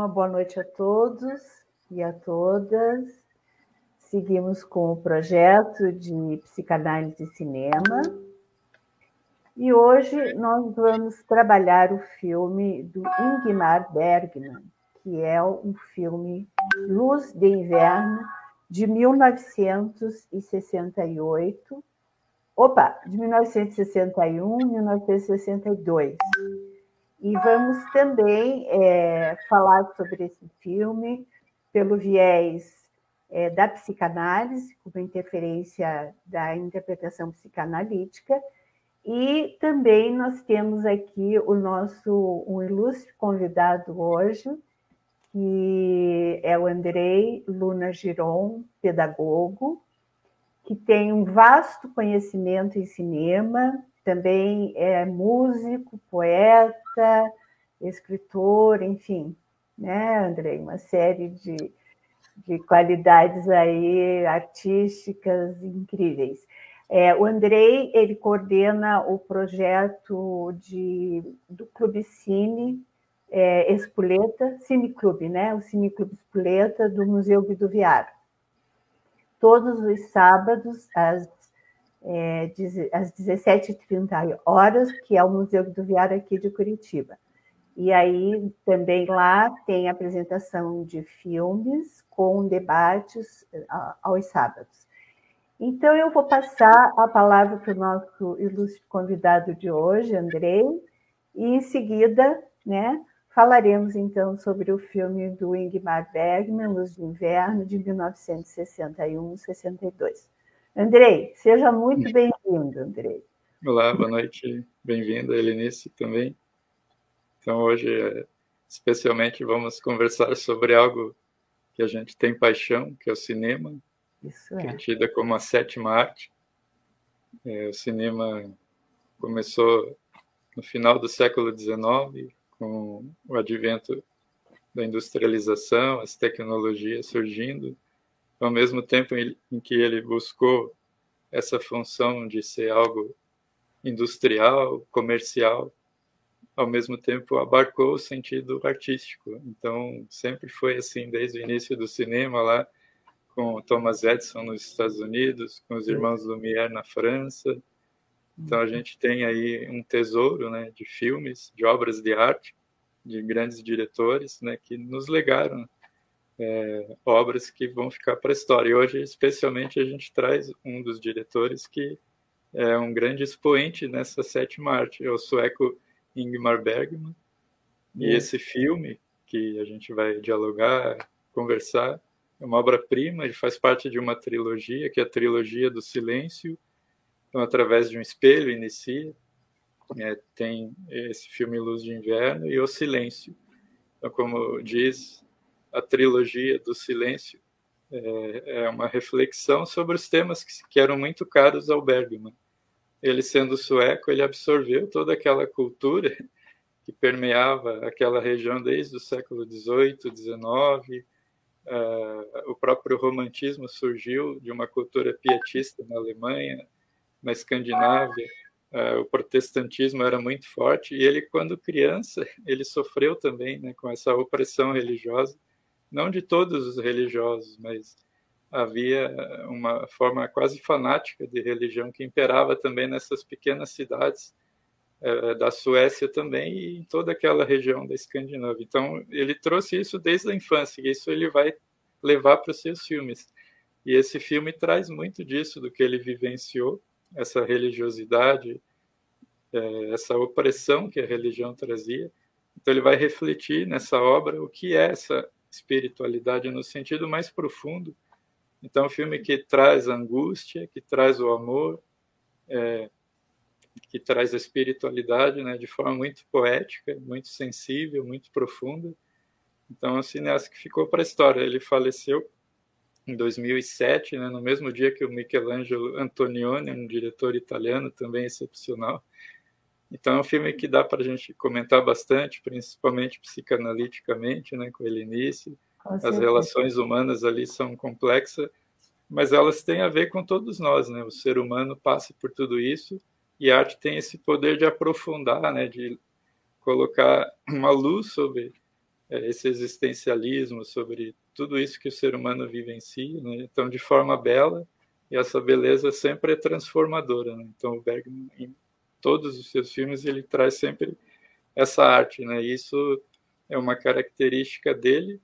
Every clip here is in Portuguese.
Uma boa noite a todos e a todas. Seguimos com o projeto de psicanálise e cinema. E hoje nós vamos trabalhar o filme do Ingmar Bergman, que é um filme Luz de Inverno, de 1968. Opa, de 1961, 1962. E vamos também é, falar sobre esse filme pelo viés é, da psicanálise, como interferência da interpretação psicanalítica, e também nós temos aqui o nosso um ilustre convidado hoje, que é o Andrei Luna Giron, pedagogo, que tem um vasto conhecimento em cinema, também é músico, poeta, escritor, enfim, né, Andrei? Uma série de, de qualidades aí artísticas incríveis. É, o Andrei ele coordena o projeto de, do Clube Cine é, Cine Clube, né? O Cine Clube Espoleta do Museu Viduviário. Todos os sábados, às é, às 17h30 horas, que é o Museu do Viário aqui de Curitiba. E aí também lá tem apresentação de filmes com debates aos sábados. Então eu vou passar a palavra para o nosso ilustre convidado de hoje, Andrei, e em seguida, né, falaremos então sobre o filme do Ingmar Bergman, Luz de Inverno, de 1961-62. Andrei, seja muito bem-vindo, Andrei. Olá, boa noite, bem-vinda, Helenice também. Então, hoje, especialmente, vamos conversar sobre algo que a gente tem paixão, que é o cinema, Isso é. que é tida como a sétima arte. É, o cinema começou no final do século XIX, com o advento da industrialização, as tecnologias surgindo, ao mesmo tempo em que ele buscou essa função de ser algo industrial, comercial, ao mesmo tempo abarcou o sentido artístico. Então, sempre foi assim desde o início do cinema lá com Thomas Edison nos Estados Unidos, com os irmãos Lumière na França. Então a gente tem aí um tesouro, né, de filmes, de obras de arte, de grandes diretores, né, que nos legaram é, obras que vão ficar para a história. E hoje, especialmente, a gente traz um dos diretores que é um grande expoente nessa sétima arte, é o sueco Ingmar Bergman. E é. esse filme, que a gente vai dialogar, conversar, é uma obra-prima, ele faz parte de uma trilogia, que é a trilogia do silêncio. Então, através de um espelho, inicia. É, tem esse filme Luz de Inverno e O Silêncio. Então, como diz a trilogia do silêncio é, é, uma reflexão sobre os temas que, que eram muito caros ao Bergman. Ele sendo sueco, ele absorveu toda aquela cultura que permeava aquela região desde o século XVIII, XIX. Uh, o próprio romantismo surgiu de uma cultura pietista na Alemanha, na Escandinávia. Uh, o protestantismo era muito forte e ele, quando criança, ele sofreu também né, com essa opressão religiosa não de todos os religiosos, mas havia uma forma quase fanática de religião que imperava também nessas pequenas cidades é, da Suécia também e em toda aquela região da Escandinávia. Então, ele trouxe isso desde a infância e isso ele vai levar para os seus filmes. E esse filme traz muito disso, do que ele vivenciou, essa religiosidade, é, essa opressão que a religião trazia. Então, ele vai refletir nessa obra o que é essa espiritualidade no sentido mais profundo. Então, é um filme que traz angústia, que traz o amor, é, que traz a espiritualidade né, de forma muito poética, muito sensível, muito profunda. Então, é um cineasta que ficou para a história. Ele faleceu em 2007, né, no mesmo dia que o Michelangelo Antonioni, um diretor italiano também excepcional, então é um filme que dá para a gente comentar bastante, principalmente psicanaliticamente, né, com ele início. As relações humanas ali são complexas, mas elas têm a ver com todos nós, né? O ser humano passa por tudo isso e a arte tem esse poder de aprofundar, né, de colocar uma luz sobre é, esse existencialismo, sobre tudo isso que o ser humano vivencia, né? então de forma bela e essa beleza sempre é transformadora. Né? Então o Bergman em todos os seus filmes ele traz sempre essa arte, né? Isso é uma característica dele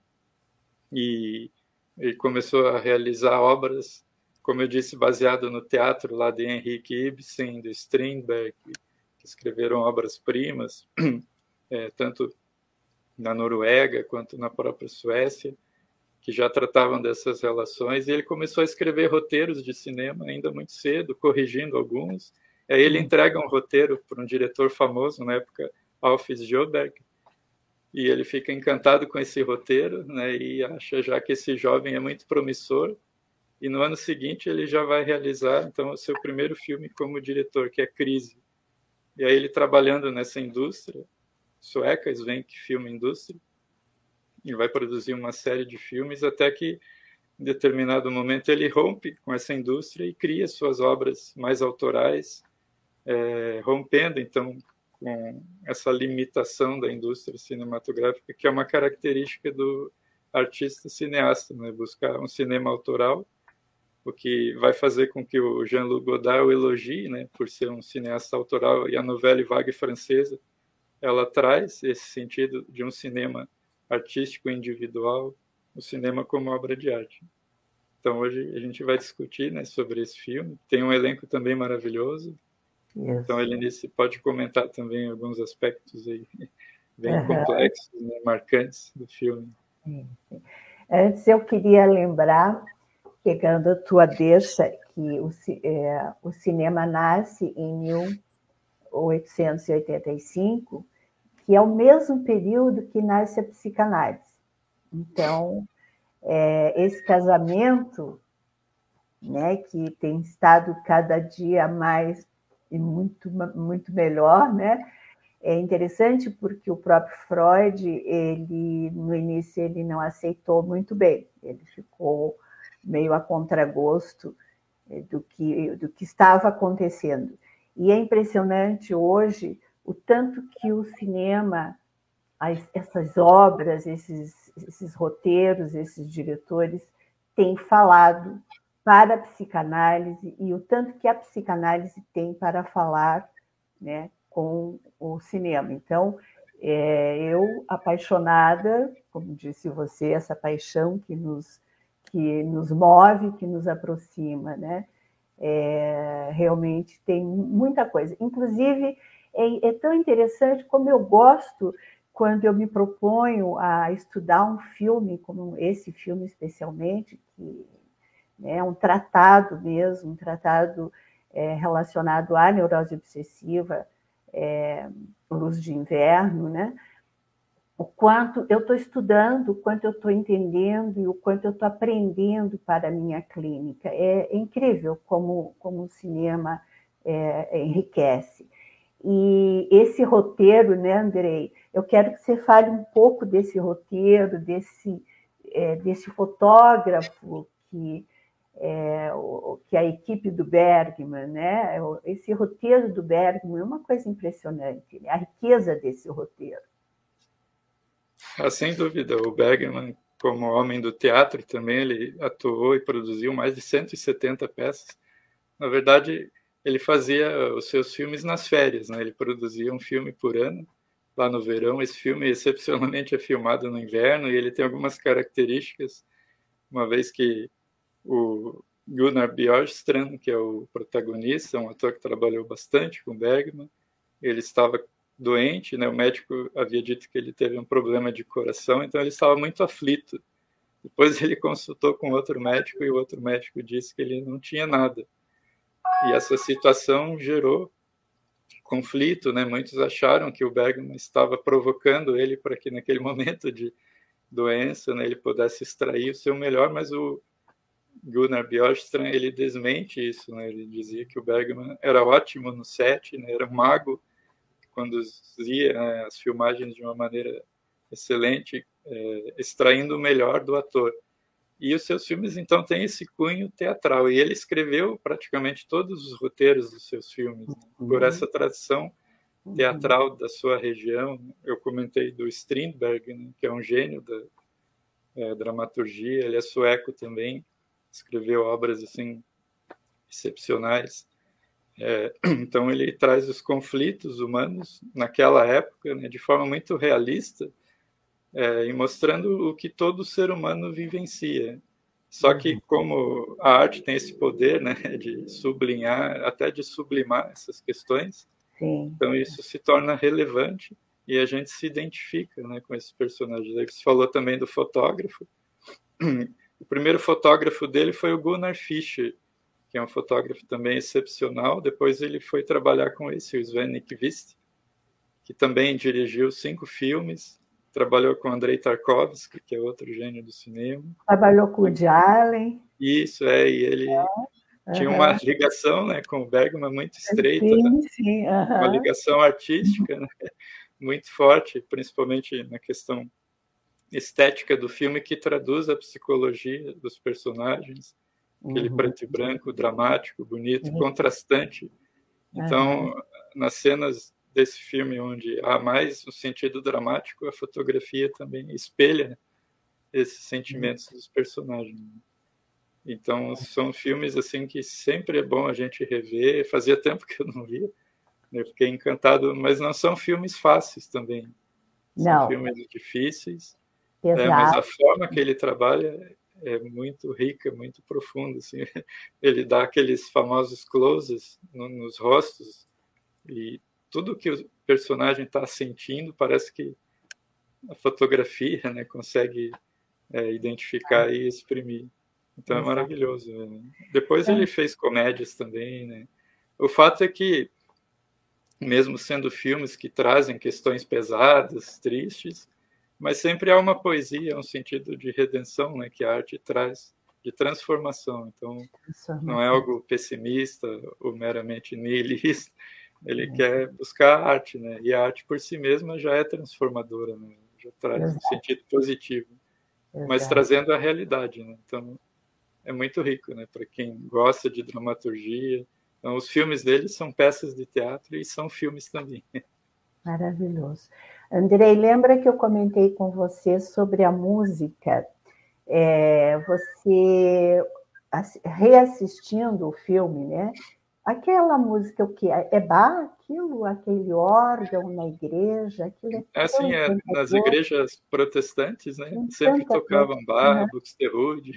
e ele começou a realizar obras, como eu disse, baseado no teatro lá de Henrique Ibsen, de Strindberg, que escreveram obras primas, é, tanto na Noruega quanto na própria Suécia, que já tratavam dessas relações. E ele começou a escrever roteiros de cinema ainda muito cedo, corrigindo alguns. Aí ele entrega um roteiro para um diretor famoso na época, Alfred Joberg, e ele fica encantado com esse roteiro, né, e acha já que esse jovem é muito promissor. E no ano seguinte ele já vai realizar então o seu primeiro filme como diretor, que é Crise. E aí ele trabalhando nessa indústria sueca, Svenk Film Industry, e vai produzir uma série de filmes até que em determinado momento ele rompe com essa indústria e cria suas obras mais autorais, é, rompendo então com essa limitação da indústria cinematográfica, que é uma característica do artista cineasta, né? buscar um cinema autoral, o que vai fazer com que o Jean-Luc Godard o elogie, né? por ser um cineasta autoral, e a novela vague francesa, ela traz esse sentido de um cinema artístico individual, o cinema como obra de arte. Então hoje a gente vai discutir né, sobre esse filme. Tem um elenco também maravilhoso, isso. Então, Helenice pode comentar também alguns aspectos aí bem uhum. complexos, né, marcantes do filme. Sim, sim. Antes eu queria lembrar, pegando a tua deixa, que o, é, o cinema nasce em 1885, que é o mesmo período que nasce a psicanálise. Então, é, esse casamento, né, que tem estado cada dia mais e muito, muito melhor, né? É interessante porque o próprio Freud, ele no início ele não aceitou muito bem, ele ficou meio a contragosto eh, do que do que estava acontecendo. E é impressionante hoje o tanto que o cinema, as, essas obras, esses, esses roteiros, esses diretores têm falado para a psicanálise e o tanto que a psicanálise tem para falar né, com o cinema. Então, é, eu, apaixonada, como disse você, essa paixão que nos, que nos move, que nos aproxima, né? É, realmente tem muita coisa. Inclusive, é, é tão interessante como eu gosto quando eu me proponho a estudar um filme, como esse filme especialmente, que né, um tratado mesmo, um tratado é, relacionado à neurose obsessiva, é, luz de inverno, né? O quanto eu estou estudando, o quanto eu estou entendendo e o quanto eu estou aprendendo para a minha clínica. É, é incrível como, como o cinema é, enriquece. E esse roteiro, né, Andrei? Eu quero que você fale um pouco desse roteiro, desse, é, desse fotógrafo que é, o, que a equipe do Bergman, né? Esse roteiro do Bergman é uma coisa impressionante, né? a riqueza desse roteiro. Ah, sem dúvida, o Bergman, como homem do teatro, também ele atuou e produziu mais de 170 peças. Na verdade, ele fazia os seus filmes nas férias, né? Ele produzia um filme por ano lá no verão. Esse filme excepcionalmente é filmado no inverno e ele tem algumas características, uma vez que o Gunnar Björstrand, que é o protagonista, um ator que trabalhou bastante com Bergman. Ele estava doente, né? O médico havia dito que ele teve um problema de coração, então ele estava muito aflito. Depois ele consultou com outro médico e o outro médico disse que ele não tinha nada. E essa situação gerou conflito, né? Muitos acharam que o Bergman estava provocando ele para que naquele momento de doença, né, ele pudesse extrair o seu melhor, mas o Gunnar Björstrand ele desmente isso, né? Ele dizia que o Bergman era ótimo no set, né? Era um mago, conduzia né, as filmagens de uma maneira excelente, é, extraindo o melhor do ator. E os seus filmes então têm esse cunho teatral. E ele escreveu praticamente todos os roteiros dos seus filmes né? por uhum. essa tradição teatral da sua região. Eu comentei do Strindberg, né, que é um gênio da é, dramaturgia. Ele é sueco também, escreveu obras assim excepcionais. É, então ele traz os conflitos humanos naquela época né, de forma muito realista é, e mostrando o que todo ser humano vivencia. Só que uhum. como a arte tem esse poder né, de sublinhar, até de sublimar essas questões, Sim. então isso se torna relevante e a gente se identifica né, com esses personagens. Você falou também do fotógrafo. O primeiro fotógrafo dele foi o Gunnar Fischer, que é um fotógrafo também excepcional. Depois ele foi trabalhar com esse, o Sven Nykvist, que também dirigiu cinco filmes. Trabalhou com Andrei Tarkovsky, que é outro gênio do cinema. Trabalhou com o Woody Allen. Isso, é, e ele é. tinha uma ligação né, com o Bergman muito estreita. Sim, né? sim. Uhum. Uma ligação artística né? muito forte, principalmente na questão estética do filme, que traduz a psicologia dos personagens aquele uhum. preto e branco, dramático, bonito, uhum. contrastante. Então, uhum. nas cenas desse filme onde há mais o sentido dramático, a fotografia também espelha esses sentimentos dos personagens. Então, são filmes assim que sempre é bom a gente rever. Fazia tempo que eu não via. Eu fiquei encantado, mas não são filmes fáceis também. São não. filmes difíceis. É, mas a forma que ele trabalha é muito rica, muito profunda. Assim. Ele dá aqueles famosos closes no, nos rostos e tudo que o personagem está sentindo parece que a fotografia né, consegue é, identificar e exprimir. Então é maravilhoso. Né? Depois ele fez comédias também. Né? O fato é que, mesmo sendo filmes que trazem questões pesadas, tristes, mas sempre há uma poesia, um sentido de redenção, né, que a arte traz, de transformação. Então, não é algo pessimista ou meramente nihilista. Ele é. quer buscar a arte, né? E a arte por si mesma já é transformadora, né? Já traz Exato. um sentido positivo, Exato. mas trazendo a realidade, né? Então, é muito rico, né? Para quem gosta de dramaturgia. Então, os filmes dele são peças de teatro e são filmes também. Maravilhoso. Andrei, lembra que eu comentei com você sobre a música? É, você reassistindo o filme, né? Aquela música, o que é Bach, aquilo, aquele órgão na igreja, aquilo é, assim, é nas igrejas protestantes, né? Sempre tocavam Bach, uhum. Buxtehude,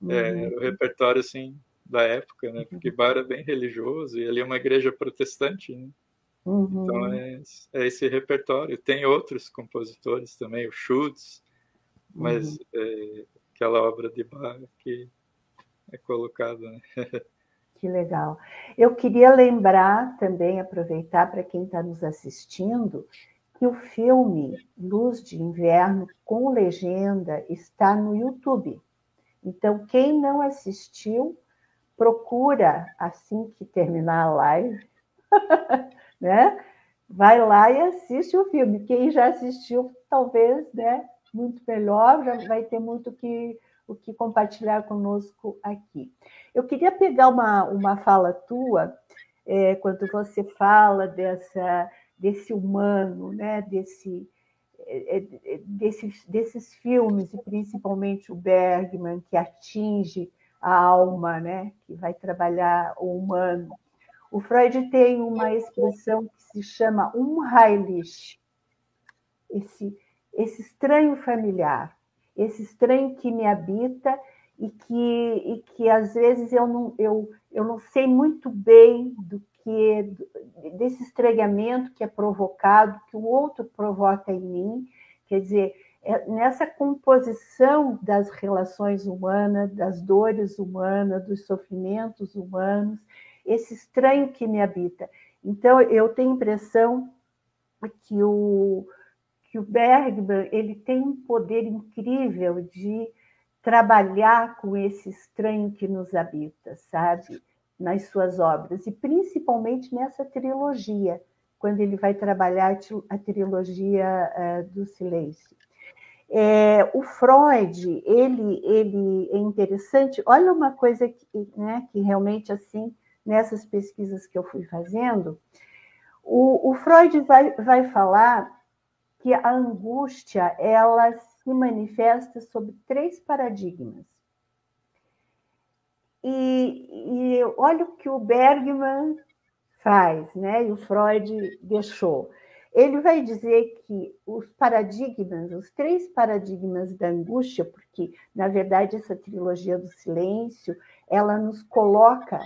uhum. é, o repertório assim da época, né? Porque Bach era bem religioso e ali é uma igreja protestante, né? Uhum. Então é, é, esse repertório. Tem outros compositores também, o Schultz, mas uhum. é, aquela obra de Bach que é colocada. Né? Que legal. Eu queria lembrar também, aproveitar para quem está nos assistindo, que o filme Luz de Inverno com legenda está no YouTube. Então, quem não assistiu, procura assim que terminar a live né? Vai lá e assiste o filme. Quem já assistiu, talvez, né? Muito melhor, já vai ter muito que, o que compartilhar conosco aqui. Eu queria pegar uma, uma fala tua, é, quando você fala dessa, desse humano, né? Desse, é, é, desses, desses filmes, e principalmente o Bergman, que atinge a alma, né? que vai trabalhar o humano. O Freud tem uma expressão que se chama Unheimlich, esse, esse estranho familiar, esse estranho que me habita e que, e que às vezes eu não, eu, eu não sei muito bem do que desse estranhamento que é provocado, que o outro provoca em mim, quer dizer, é nessa composição das relações humanas, das dores humanas, dos sofrimentos humanos, esse estranho que me habita. Então, eu tenho impressão que o, que o Bergman ele tem um poder incrível de trabalhar com esse estranho que nos habita, sabe? Nas suas obras, e principalmente nessa trilogia, quando ele vai trabalhar a trilogia uh, do silêncio. É, o Freud, ele, ele é interessante. Olha uma coisa que, né, que realmente assim nessas pesquisas que eu fui fazendo, O, o Freud vai, vai falar que a angústia ela se manifesta sob três paradigmas. E, e olha o que o Bergman faz, né? E o Freud deixou. Ele vai dizer que os paradigmas, os três paradigmas da angústia, porque na verdade essa trilogia do silêncio, ela nos coloca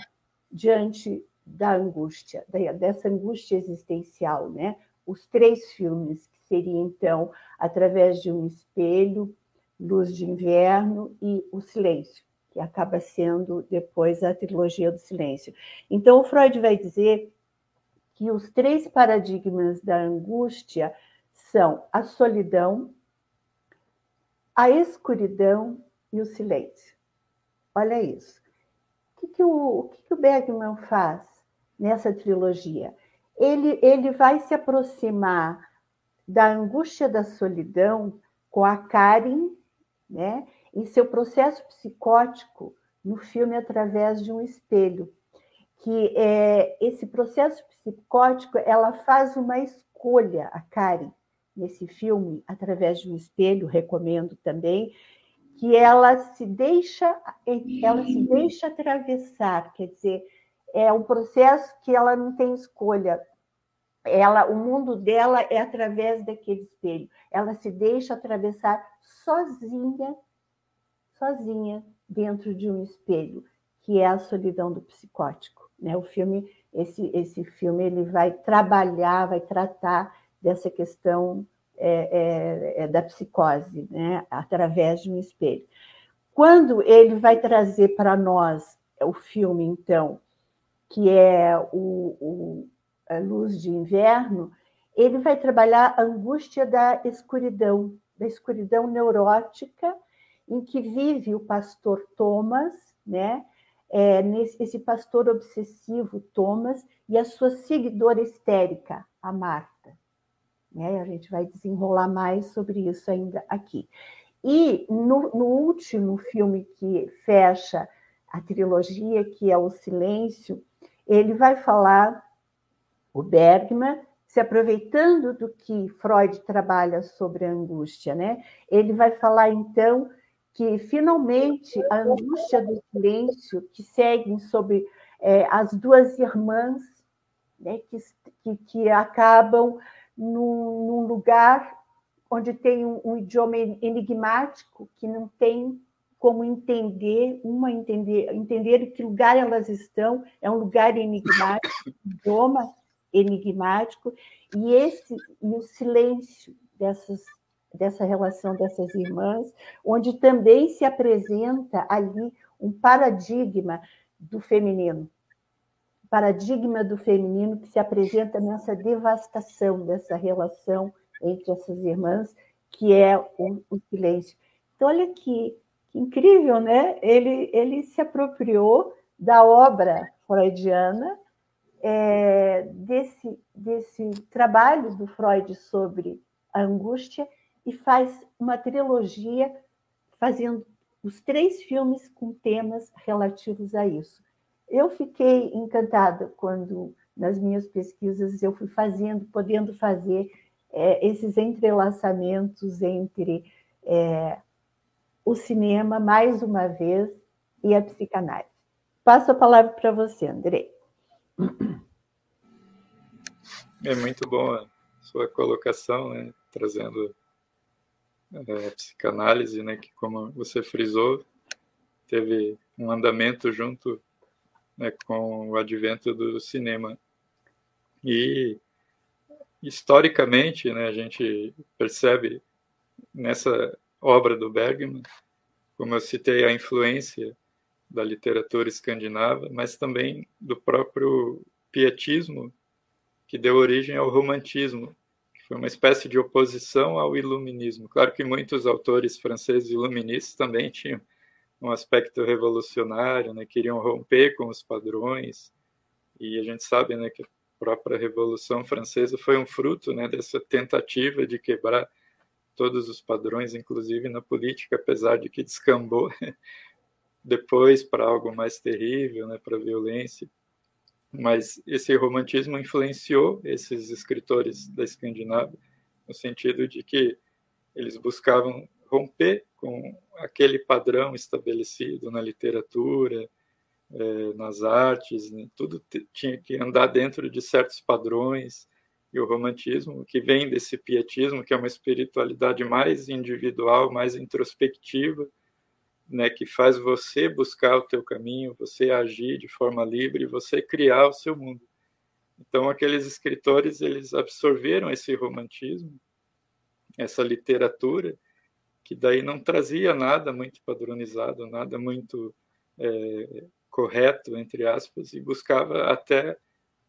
diante da angústia, dessa angústia existencial, né? Os três filmes que seriam então através de um espelho, Luz de Inverno e O Silêncio, que acaba sendo depois a trilogia do silêncio. Então o Freud vai dizer que os três paradigmas da angústia são a solidão, a escuridão e o silêncio. Olha isso. Que, o, o, que, que o Bergman faz nessa trilogia? Ele, ele vai se aproximar da angústia da solidão com a Karen, né, em seu processo psicótico no filme através de um espelho que é, esse processo psicótico ela faz uma escolha, a Karen, nesse filme, através de um espelho, recomendo também, que ela se deixa, ela se deixa atravessar, quer dizer, é um processo que ela não tem escolha. Ela, o mundo dela é através daquele espelho. Ela se deixa atravessar sozinha, sozinha dentro de um espelho, que é a solidão do psicótico. Né? O filme, esse, esse filme, ele vai trabalhar, vai tratar dessa questão é, é, é, da psicose, né? através de um espelho. Quando ele vai trazer para nós o filme, então, que é o, o a Luz de Inverno, ele vai trabalhar a angústia da escuridão, da escuridão neurótica em que vive o pastor Thomas, né? é, nesse, esse pastor obsessivo, Thomas, e a sua seguidora histérica, a Marta. Né? A gente vai desenrolar mais sobre isso ainda aqui. E no, no último filme que fecha a trilogia, que é O Silêncio, ele vai falar, o Bergman, se aproveitando do que Freud trabalha sobre a angústia, né? Ele vai falar então que finalmente a angústia do silêncio que seguem sobre é, as duas irmãs né, que, que, que, acabam num, num, lugar onde tem um, um, idioma enigmático que não tem como entender uma entender entender que lugar elas estão é um lugar enigmático idioma enigmático e esse e o silêncio dessas dessa relação dessas irmãs, onde também se apresenta ali um paradigma do feminino. Paradigma do feminino que se apresenta nessa devastação dessa relação entre essas irmãs, que é o, o silêncio. Então, olha que, que incrível, né? Ele, ele se apropriou da obra freudiana, é, desse, desse trabalho do Freud sobre a angústia e faz uma trilogia fazendo os três filmes com temas relativos a isso. Eu fiquei encantada quando, nas minhas pesquisas, eu fui fazendo, podendo fazer é, esses entrelaçamentos entre é, o cinema, mais uma vez, e a psicanálise. Passo a palavra para você, André. É muito bom a sua colocação, né? trazendo é, psicanálise, né, que como você frisou, teve um andamento junto né, com o advento do cinema. E historicamente, né, a gente percebe nessa obra do Bergman, como eu citei, a influência da literatura escandinava, mas também do próprio pietismo que deu origem ao romantismo, foi uma espécie de oposição ao iluminismo. Claro que muitos autores franceses iluministas também tinham um aspecto revolucionário, né, queriam romper com os padrões, e a gente sabe né, que a própria Revolução Francesa foi um fruto né, dessa tentativa de quebrar todos os padrões, inclusive na política, apesar de que descambou depois para algo mais terrível, né, para violência. mas esse romantismo influenciou esses escritores da Escandinávia no sentido de que eles buscavam romper com aquele padrão estabelecido na literatura, eh, nas artes, né? tudo tinha que andar dentro de certos padrões. E o romantismo, que vem desse pietismo, que é uma espiritualidade mais individual, mais introspectiva, né, que faz você buscar o teu caminho, você agir de forma livre, você criar o seu mundo. Então aqueles escritores eles absorveram esse romantismo, essa literatura, que daí não trazia nada muito padronizado, nada muito é, correto entre aspas, e buscava até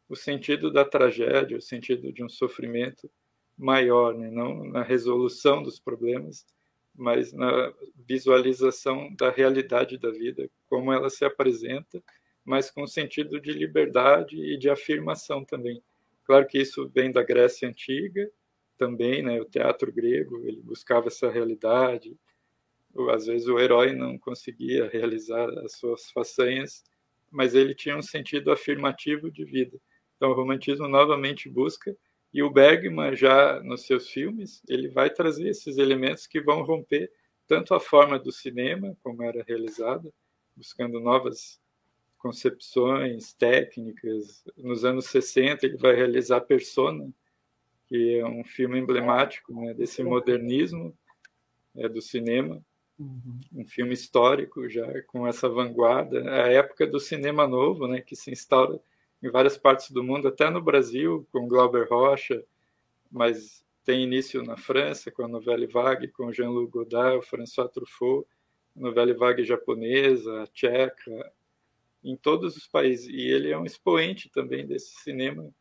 o sentido da tragédia, o sentido de um sofrimento maior, né? não na resolução dos problemas, mas na visualização da realidade da vida, como ela se apresenta, mas com sentido de liberdade e de afirmação também. Claro que isso vem da Grécia antiga, também, né? O teatro grego ele buscava essa realidade. Às vezes o herói não conseguia realizar as suas façanhas, mas ele tinha um sentido afirmativo de vida. Então o romantismo novamente busca e o Bergman, já nos seus filmes, ele vai trazer esses elementos que vão romper tanto a forma do cinema, como era realizada, buscando novas concepções técnicas. Nos anos 60, ele vai realizar Persona, que é um filme emblemático né, desse modernismo é, do cinema. Uhum. Um filme histórico, já com essa vanguarda. A época do cinema novo, né, que se instaura em várias partes do mundo, até no Brasil, com Glauber Rocha, mas tem início na França, com a Novelle Vague, com Jean-Luc Godard, François Truffaut, a Novelle Vague japonesa, a tcheca, em todos os países. E ele é um expoente também desse cinema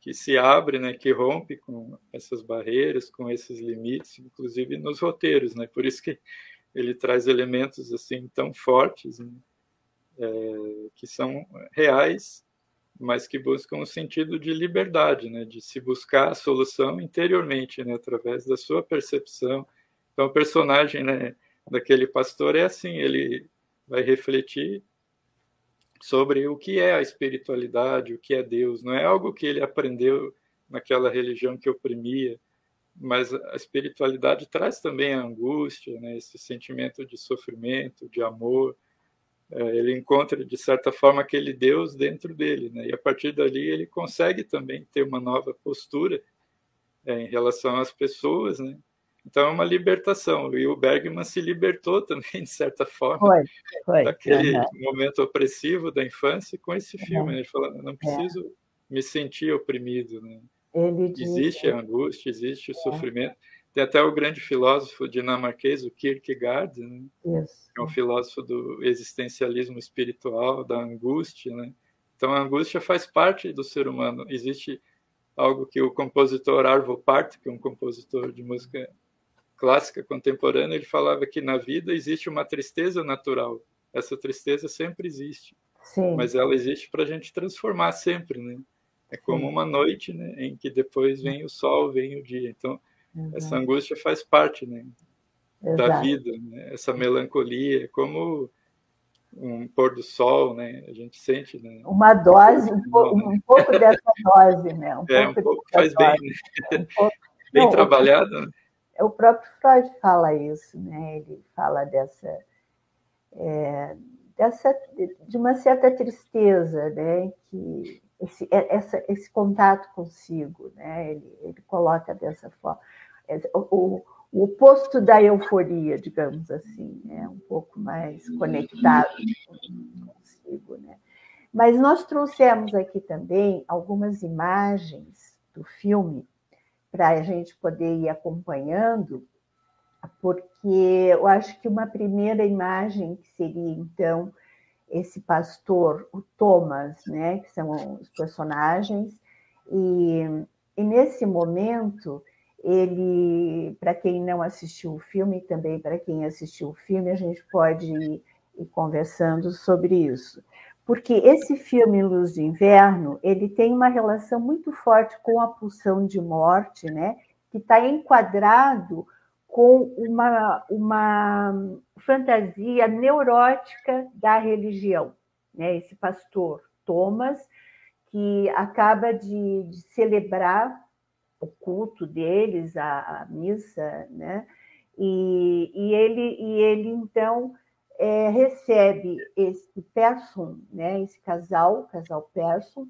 que se abre, né, que rompe com essas barreiras, com esses limites, inclusive nos roteiros, né? Por isso que ele traz elementos assim tão fortes, né? é, que são reais mas que buscam um sentido de liberdade, né, de se buscar a solução interiormente, né, através da sua percepção. Então, o personagem né, daquele pastor é assim: ele vai refletir sobre o que é a espiritualidade, o que é Deus. Não é algo que ele aprendeu naquela religião que oprimia, mas a espiritualidade traz também a angústia, né, esse sentimento de sofrimento, de amor é, ele encontra de certa forma aquele Deus dentro dele, né? E a partir dali ele consegue também ter uma nova postura é, em relação às pessoas, né? Então é uma libertação. E o Bergman se libertou também de certa forma foi, foi. daquele uhum. momento opressivo da infância com esse filme. Né? Ele falou: não preciso é. me sentir oprimido, né? Existe a angústia, existe o é. sofrimento tem até o grande filósofo dinamarquês, o Kierkegaard, né? Que é um filósofo do existencialismo espiritual, da angústia. Né? Então, a angústia faz parte do ser humano. Existe algo que o compositor Arvo Part, que é um compositor de música clássica contemporânea, ele falava que na vida existe uma tristeza natural. Essa tristeza sempre existe. Sim. Mas ela existe para a gente transformar sempre, né? É como Sim. uma noite, né, em que depois vem o sol, vem o dia. Então, essa angústia faz parte né, da vida, né? essa melancolia, como um pôr do sol, né? A gente sente, né? Uma dose, um, pouco, um pouco dessa dose, né? Um é, pouco um pouco faz bem, né? Um pouco... bem Não, trabalhado. Né? O próprio Freud fala isso, né? Ele fala dessa, é, dessa de uma certa tristeza, né? Que esse, é, essa, esse contato consigo, né? Ele, ele coloca dessa forma. É, o, o oposto da euforia, digamos assim, né? um pouco mais conectado consigo. Né? Mas nós trouxemos aqui também algumas imagens do filme para a gente poder ir acompanhando, porque eu acho que uma primeira imagem que seria então esse pastor, o Thomas, né, que são os personagens, e, e nesse momento ele, para quem não assistiu o filme, também para quem assistiu o filme, a gente pode ir, ir conversando sobre isso. Porque esse filme Luz de Inverno, ele tem uma relação muito forte com a pulsão de morte, né? que está enquadrado com uma, uma fantasia neurótica da religião. Né? Esse pastor Thomas, que acaba de, de celebrar o culto deles, a, a missa, né? E, e, ele, e ele então é, recebe esse Persson, né? Esse casal, casal Persson,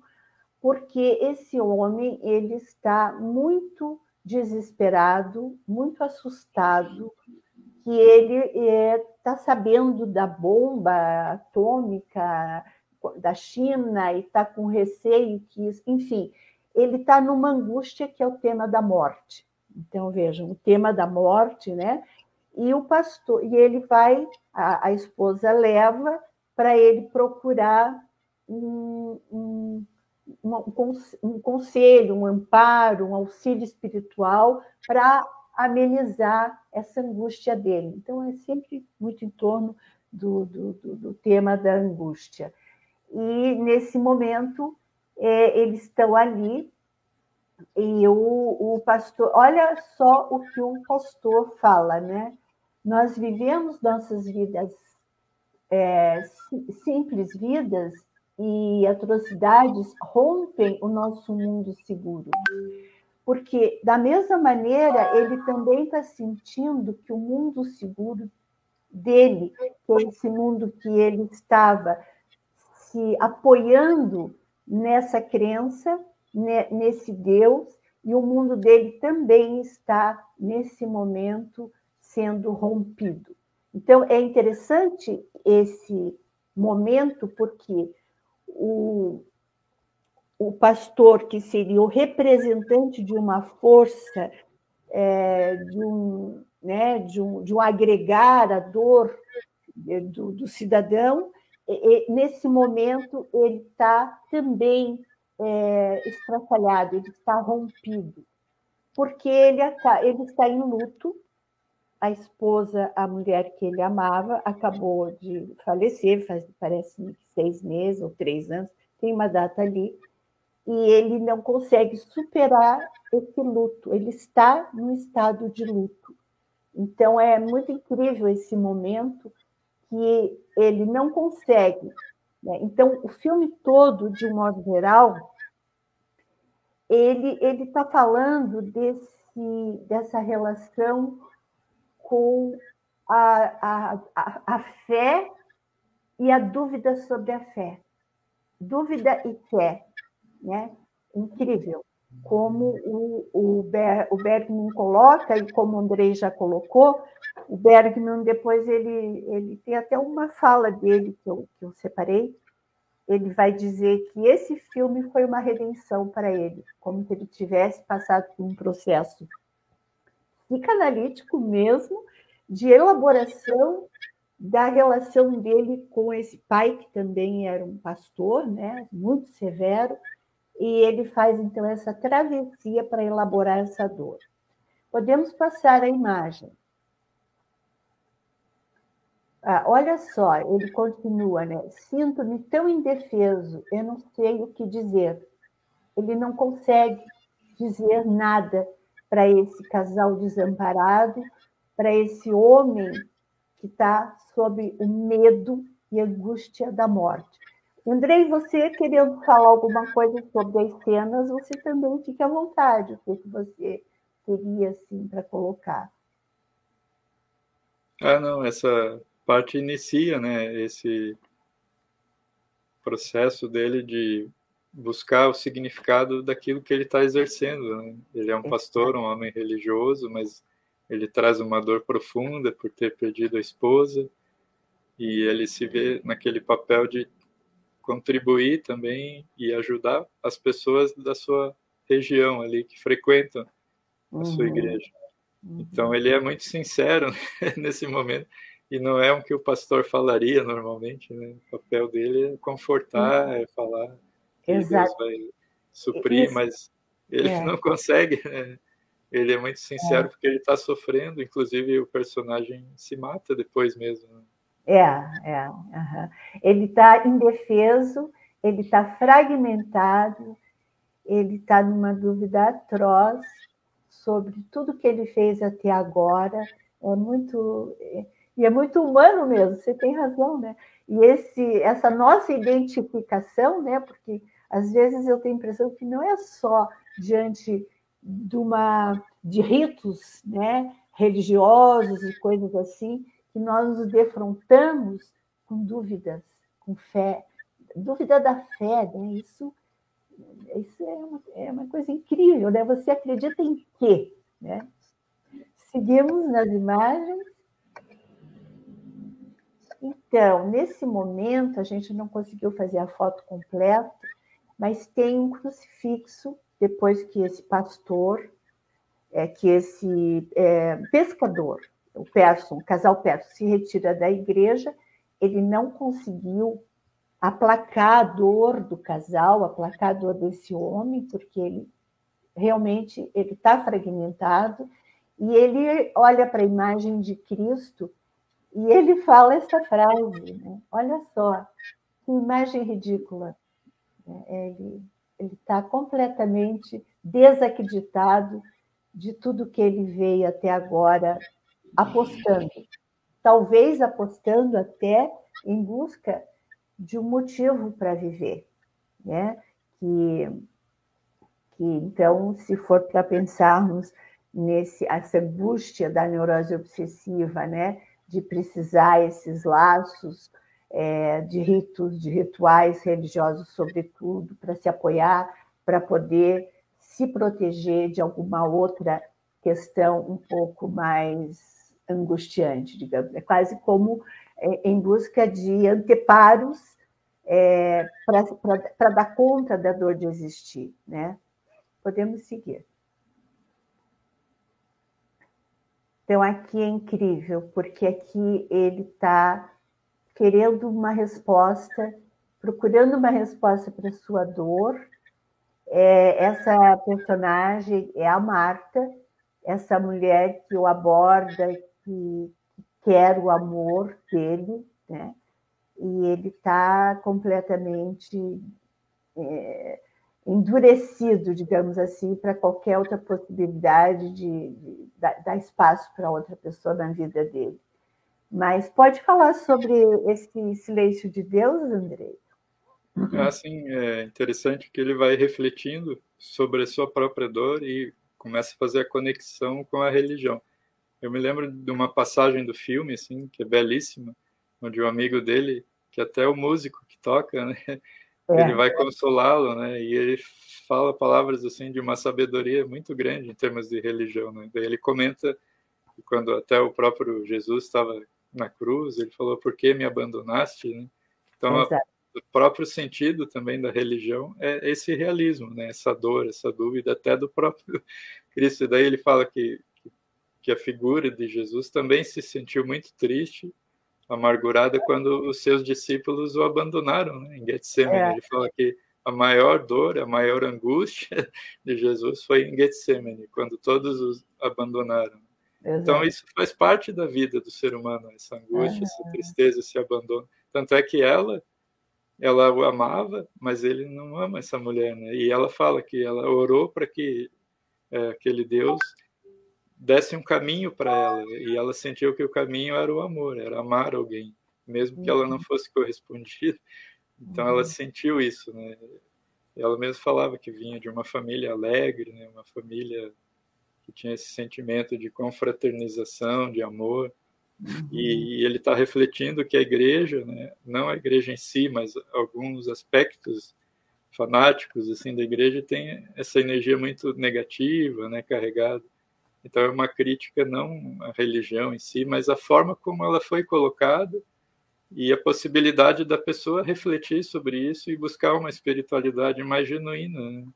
porque esse homem ele está muito desesperado, muito assustado, que ele está é, sabendo da bomba atômica da China e está com receio que, enfim, ele está numa angústia que é o tema da morte. Então vejam, o tema da morte, né? E o pastor, e ele vai, a, a esposa leva para ele procurar um, um, um, conselho, um amparo, um auxílio espiritual para amenizar essa angústia dele. Então, é sempre muito em torno do, do, do, do tema da angústia. E, nesse momento, é, eles estão ali e o, o pastor, olha só o que o pastor fala, né? Nós vivemos nossas vidas, é, simples vidas, e atrocidades rompem o nosso mundo seguro. Porque, da mesma maneira, ele também está sentindo que o mundo seguro dele, que é esse mundo que ele estava se apoiando nessa crença, nesse Deus, e o mundo dele também está, nesse momento, sendo rompido. Então, é interessante esse momento, porque o, o pastor, que seria o representante de uma força, é, de, um, né, de, um, de um agregar a dor do, do cidadão, e, nesse momento ele está também é, ele está rompido, porque ele, ele está em luto. A esposa, a mulher que ele amava, acabou de falecer, faz, parece seis meses ou três anos, tem uma data ali, e ele não consegue superar esse luto, ele está num estado de luto. Então, é muito incrível esse momento que ele não consegue. Né? Então, o filme todo, de um modo geral, ele ele está falando desse dessa relação com a, a, a, fé e a dúvida sobre a fé. Dúvida e fé, né? Incrível. Como o, o, Ber, o Bergman coloca, e como o Andrei já colocou, o Bergman depois ele, ele tem até uma fala dele que eu, que eu separei, ele vai dizer que esse filme foi uma redenção para ele, como se ele tivesse passado por um processo psicanalítico mesmo, de elaboração da relação dele com esse pai, que também era um pastor, né, muito severo, e ele faz então essa travessia para elaborar essa dor. Podemos passar a imagem. Ah, olha só, ele continua, né? Sinto-me tão indefeso, eu não sei o que dizer. Ele não consegue dizer nada para esse casal desamparado, para esse homem que está sob o medo e angústia da morte. Andrei, você querendo falar alguma coisa sobre as cenas, você também fique à vontade, o que você teria assim para colocar. Ah, não, essa parte inicia, né, esse processo dele de buscar o significado daquilo que ele está exercendo. Né? Ele é um pastor, um homem religioso, mas ele traz uma dor profunda por ter perdido a esposa e ele se vê naquele papel de contribuir também e ajudar as pessoas da sua região ali que frequentam a sua uhum. igreja. Uhum. Então ele é muito sincero né, nesse momento e não é o que o pastor falaria normalmente, né? O papel dele é confortar, é falar que Exato. Deus vai suprir, Isso. mas ele é. não consegue. Né? Ele é muito sincero é. porque ele está sofrendo, inclusive o personagem se mata depois mesmo. Né? É, é. Uhum. Ele está indefeso, ele está fragmentado, ele está numa dúvida atroz sobre tudo que ele fez até agora. É muito e é muito humano mesmo, você tem razão, né? E esse, essa nossa identificação, né? Porque às vezes eu tenho a impressão que não é só diante de uma de ritos, né, religiosos e coisas assim, que nós nos defrontamos com dúvidas, com fé, dúvida da fé, né? Isso, isso é, uma, é uma coisa incrível, né? Você acredita em quê, né? Seguimos nas imagens. Então, nesse momento, a gente não conseguiu fazer a foto completa, mas tem um crucifixo depois que esse pastor, é, que esse é, pescador, o Persson, o casal Persson, se retira da igreja, ele não conseguiu aplacar a dor do casal, aplacar a dor desse homem, porque ele realmente ele está fragmentado e ele olha para a imagem de Cristo e ele fala essa frase, né? olha só, que imagem ridícula. Né? Ele está completamente desacreditado de tudo que ele veio até agora apostando. Talvez apostando até em busca de um motivo para viver, né? Que, que então, se for para pensarmos nesse essa angústia da neurose obsessiva, né, de precisar esses laços é, de ritos, de rituais religiosos, sobretudo, para se apoiar, para poder se proteger de alguma outra questão um pouco mais angustiante, digamos. É quase como é, em busca de anteparos é, para dar conta da dor de existir, né? Podemos seguir. Então, aqui é incrível, porque aqui ele está querendo uma resposta, procurando uma resposta para sua dor. É, essa personagem é a Marta, essa mulher que o aborda, que, que quer o amor dele, né? E ele está completamente é, endurecido, digamos assim, para qualquer outra possibilidade de, de, dar espaço para outra pessoa na vida dele. Mas pode falar sobre esse silêncio de Deus, Andrei? É assim, é interessante que ele vai refletindo sobre a sua própria dor e começa a fazer a conexão com a religião. Eu me lembro de uma passagem do filme, assim, que é belíssima, onde o um amigo dele, que até é o músico que toca, né, é. ele vai consolá-lo, né? E ele fala palavras assim de uma sabedoria muito grande em termos de religião, né? Daí ele comenta que quando até o próprio Jesus estava na cruz, ele falou: "Por que me abandonaste?", né? Então, a, o próprio sentido também da religião é esse realismo, né? Essa dor, essa dúvida até do próprio Cristo. E daí ele fala que que a figura de Jesus também se sentiu muito triste amargurada quando os seus discípulos o abandonaram né, em Getsemane. É. Ele fala que a maior dor, a maior angústia de Jesus foi em Getsemane, quando todos os abandonaram. Exato. Então isso faz parte da vida do ser humano, essa angústia, essa tristeza, esse abandono. Tanto é que ela, ela o amava, mas ele não ama essa mulher, né? E ela fala que ela orou para que é, aquele Deus desse um caminho para ela e ela sentiu que o caminho era o amor, era amar alguém, mesmo que ela não uhum. fosse correspondida. Então ela uhum. sentiu isso, né? Ela mesma falava que vinha de uma família alegre, né? Uma família que tinha esse sentimento de confraternização, de amor. Uhum. E, e, ele está refletindo que a igreja, né? Não a igreja em si, mas alguns aspectos fanáticos assim da igreja tem essa energia muito negativa, né? Carregada então é uma crítica não à religião em si, mas a forma como ela foi colocada e a possibilidade da pessoa refletir sobre isso e buscar uma espiritualidade mais genuína, né?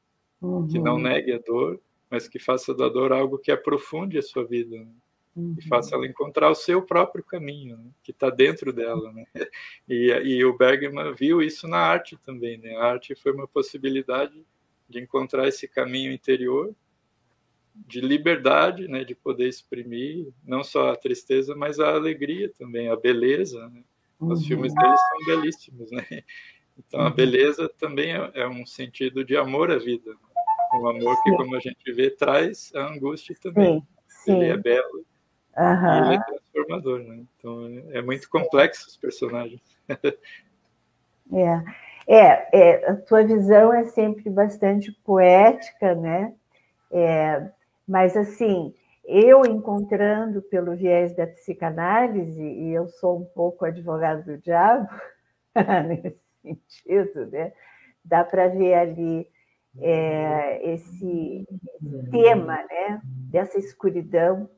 uhum. que não negue a dor, mas que faça da dor algo que aprofunde a sua vida, né? uhum. e faça ela encontrar o seu próprio caminho, né? que está dentro dela, né? E, e o Bergman viu isso na arte também, né? A arte foi uma possibilidade de encontrar esse caminho interior de liberdade, né, de poder exprimir não só a tristeza, mas a alegria também, a beleza. Né? Os uhum. filmes deles são belíssimos, né? Então a uhum. beleza também é, é, um sentido de amor à vida, né? Um amor que, como a gente vê, traz a angústia também. Sim, sim. Ele é belo uhum. e ele é transformador, né? Então é, é muito complexo os personagens. é. É, é, a tua visão é sempre bastante poética, né? É, mas assim, eu encontrando pelo viés da psicanálise, e eu sou um pouco advogado do diabo, nesse sentido, né? Dá para ver ali é, esse tema, né? Dessa escuridão.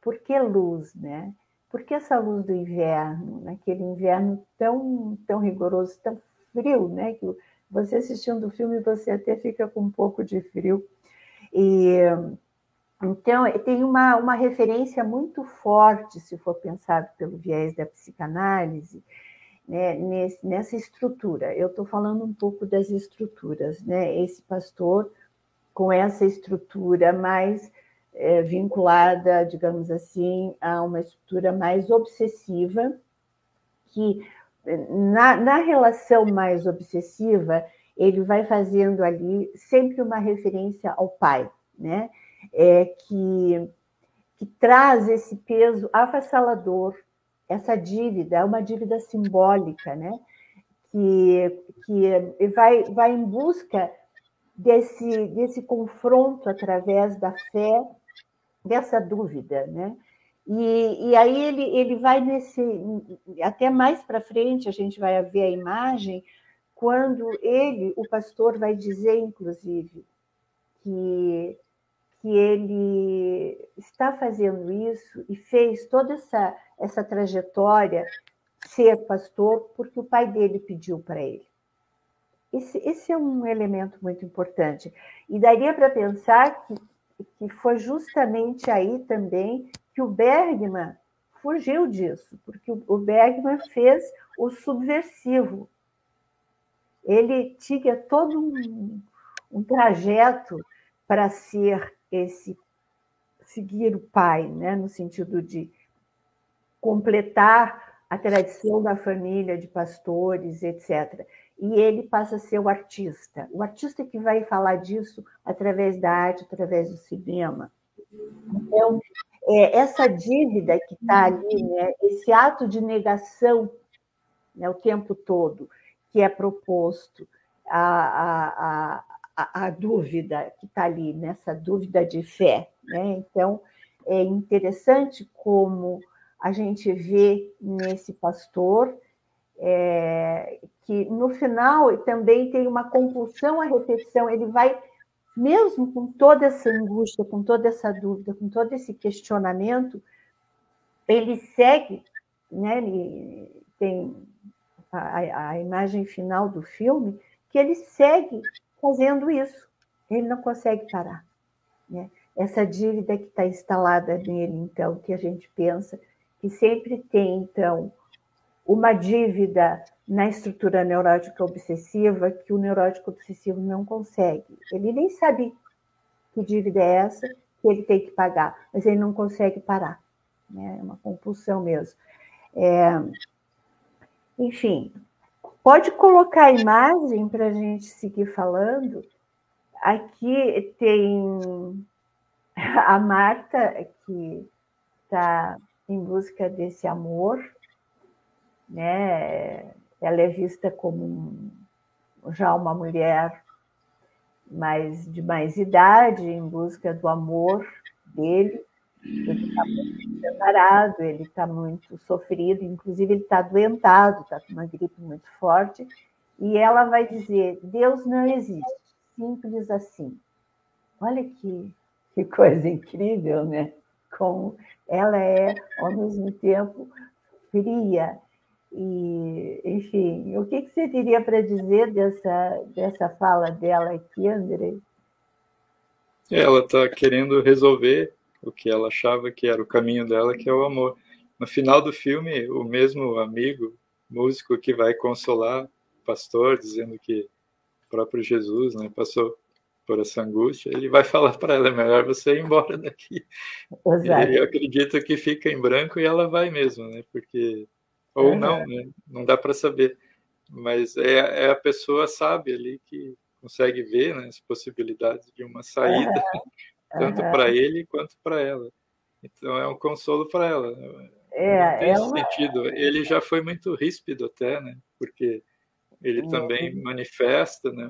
Por que luz, né? Por que essa luz do inverno, naquele inverno tão, tão rigoroso, tão frio, né? Que você assistindo o filme, você até fica com um pouco de frio. E então tem uma, uma referência muito forte, se for pensado pelo viés da psicanálise, né, nessa estrutura. Eu estou falando um pouco das estruturas, né? Esse pastor com essa estrutura mais é, vinculada, digamos assim, a uma estrutura mais obsessiva, que na, na relação mais obsessiva, ele vai fazendo ali sempre uma referência ao pai, né? É, que, que traz esse peso avassalador, essa dívida, é uma dívida simbólica, né? Que, que vai, vai em busca desse, desse confronto através da fé, dessa dúvida, né? E, e aí ele, ele vai nesse. Até mais para frente, a gente vai ver a imagem, quando ele, o pastor, vai dizer, inclusive, que, que ele está fazendo isso e fez toda essa, essa trajetória ser pastor porque o pai dele pediu para ele. Esse, esse é um elemento muito importante. E daria para pensar que, que foi justamente aí também que o Bergman fugiu disso, porque o Bergman fez o subversivo. Ele tinha todo um, um trajeto para ser esse seguir o pai, né, no sentido de completar a tradição da família de pastores, etc. E ele passa a ser o artista, o artista que vai falar disso através da arte, através do cinema. Então, é, essa dívida que está ali, né, esse ato de negação né, o tempo todo que é proposto, a, a, a, dúvida que está ali, nessa dúvida de fé. Né? Então, é interessante como a gente vê nesse pastor é, que no final também tem uma compulsão à repetição, ele vai mesmo com toda essa angústia, com toda essa dúvida, com todo esse questionamento, ele segue, né? Ele tem a, a imagem final do filme que ele segue fazendo isso. Ele não consegue parar. Né? Essa dívida que está instalada nele, então, que a gente pensa que sempre tem, então, uma dívida na estrutura neurótica obsessiva que o neurótico obsessivo não consegue. Ele nem sabe que dívida é essa que ele tem que pagar, mas ele não consegue parar. Né? É uma compulsão mesmo. É... Enfim, pode colocar a imagem para a gente seguir falando. Aqui tem a Marta, que está em busca desse amor, né? ela é vista como já uma mulher mais de mais idade, em busca do amor dele. Ele está muito preparado, ele está muito sofrido, inclusive ele está adoentado, está com uma gripe muito forte. E ela vai dizer: Deus não existe, simples assim. Olha que, que coisa incrível, né? Como ela é, ao mesmo tempo, fria, e, enfim, o que, que você teria para dizer dessa, dessa fala dela aqui, André? Ela está querendo resolver o que ela achava que era o caminho dela, que é o amor. No final do filme, o mesmo amigo, músico que vai consolar o pastor, dizendo que o próprio Jesus né, passou por essa angústia, ele vai falar para ela: é melhor você ir embora daqui. Exato. E eu acredito que fica em branco e ela vai mesmo, né? Porque ou não, né? Não dá para saber. Mas é, é, a pessoa sabe ali que consegue ver né, as possibilidades de uma saída, tanto para ele quanto para ela. Então é um consolo para ela. É, tem é uma... sentido. Ele já foi muito ríspido até, né? Porque ele também manifesta né,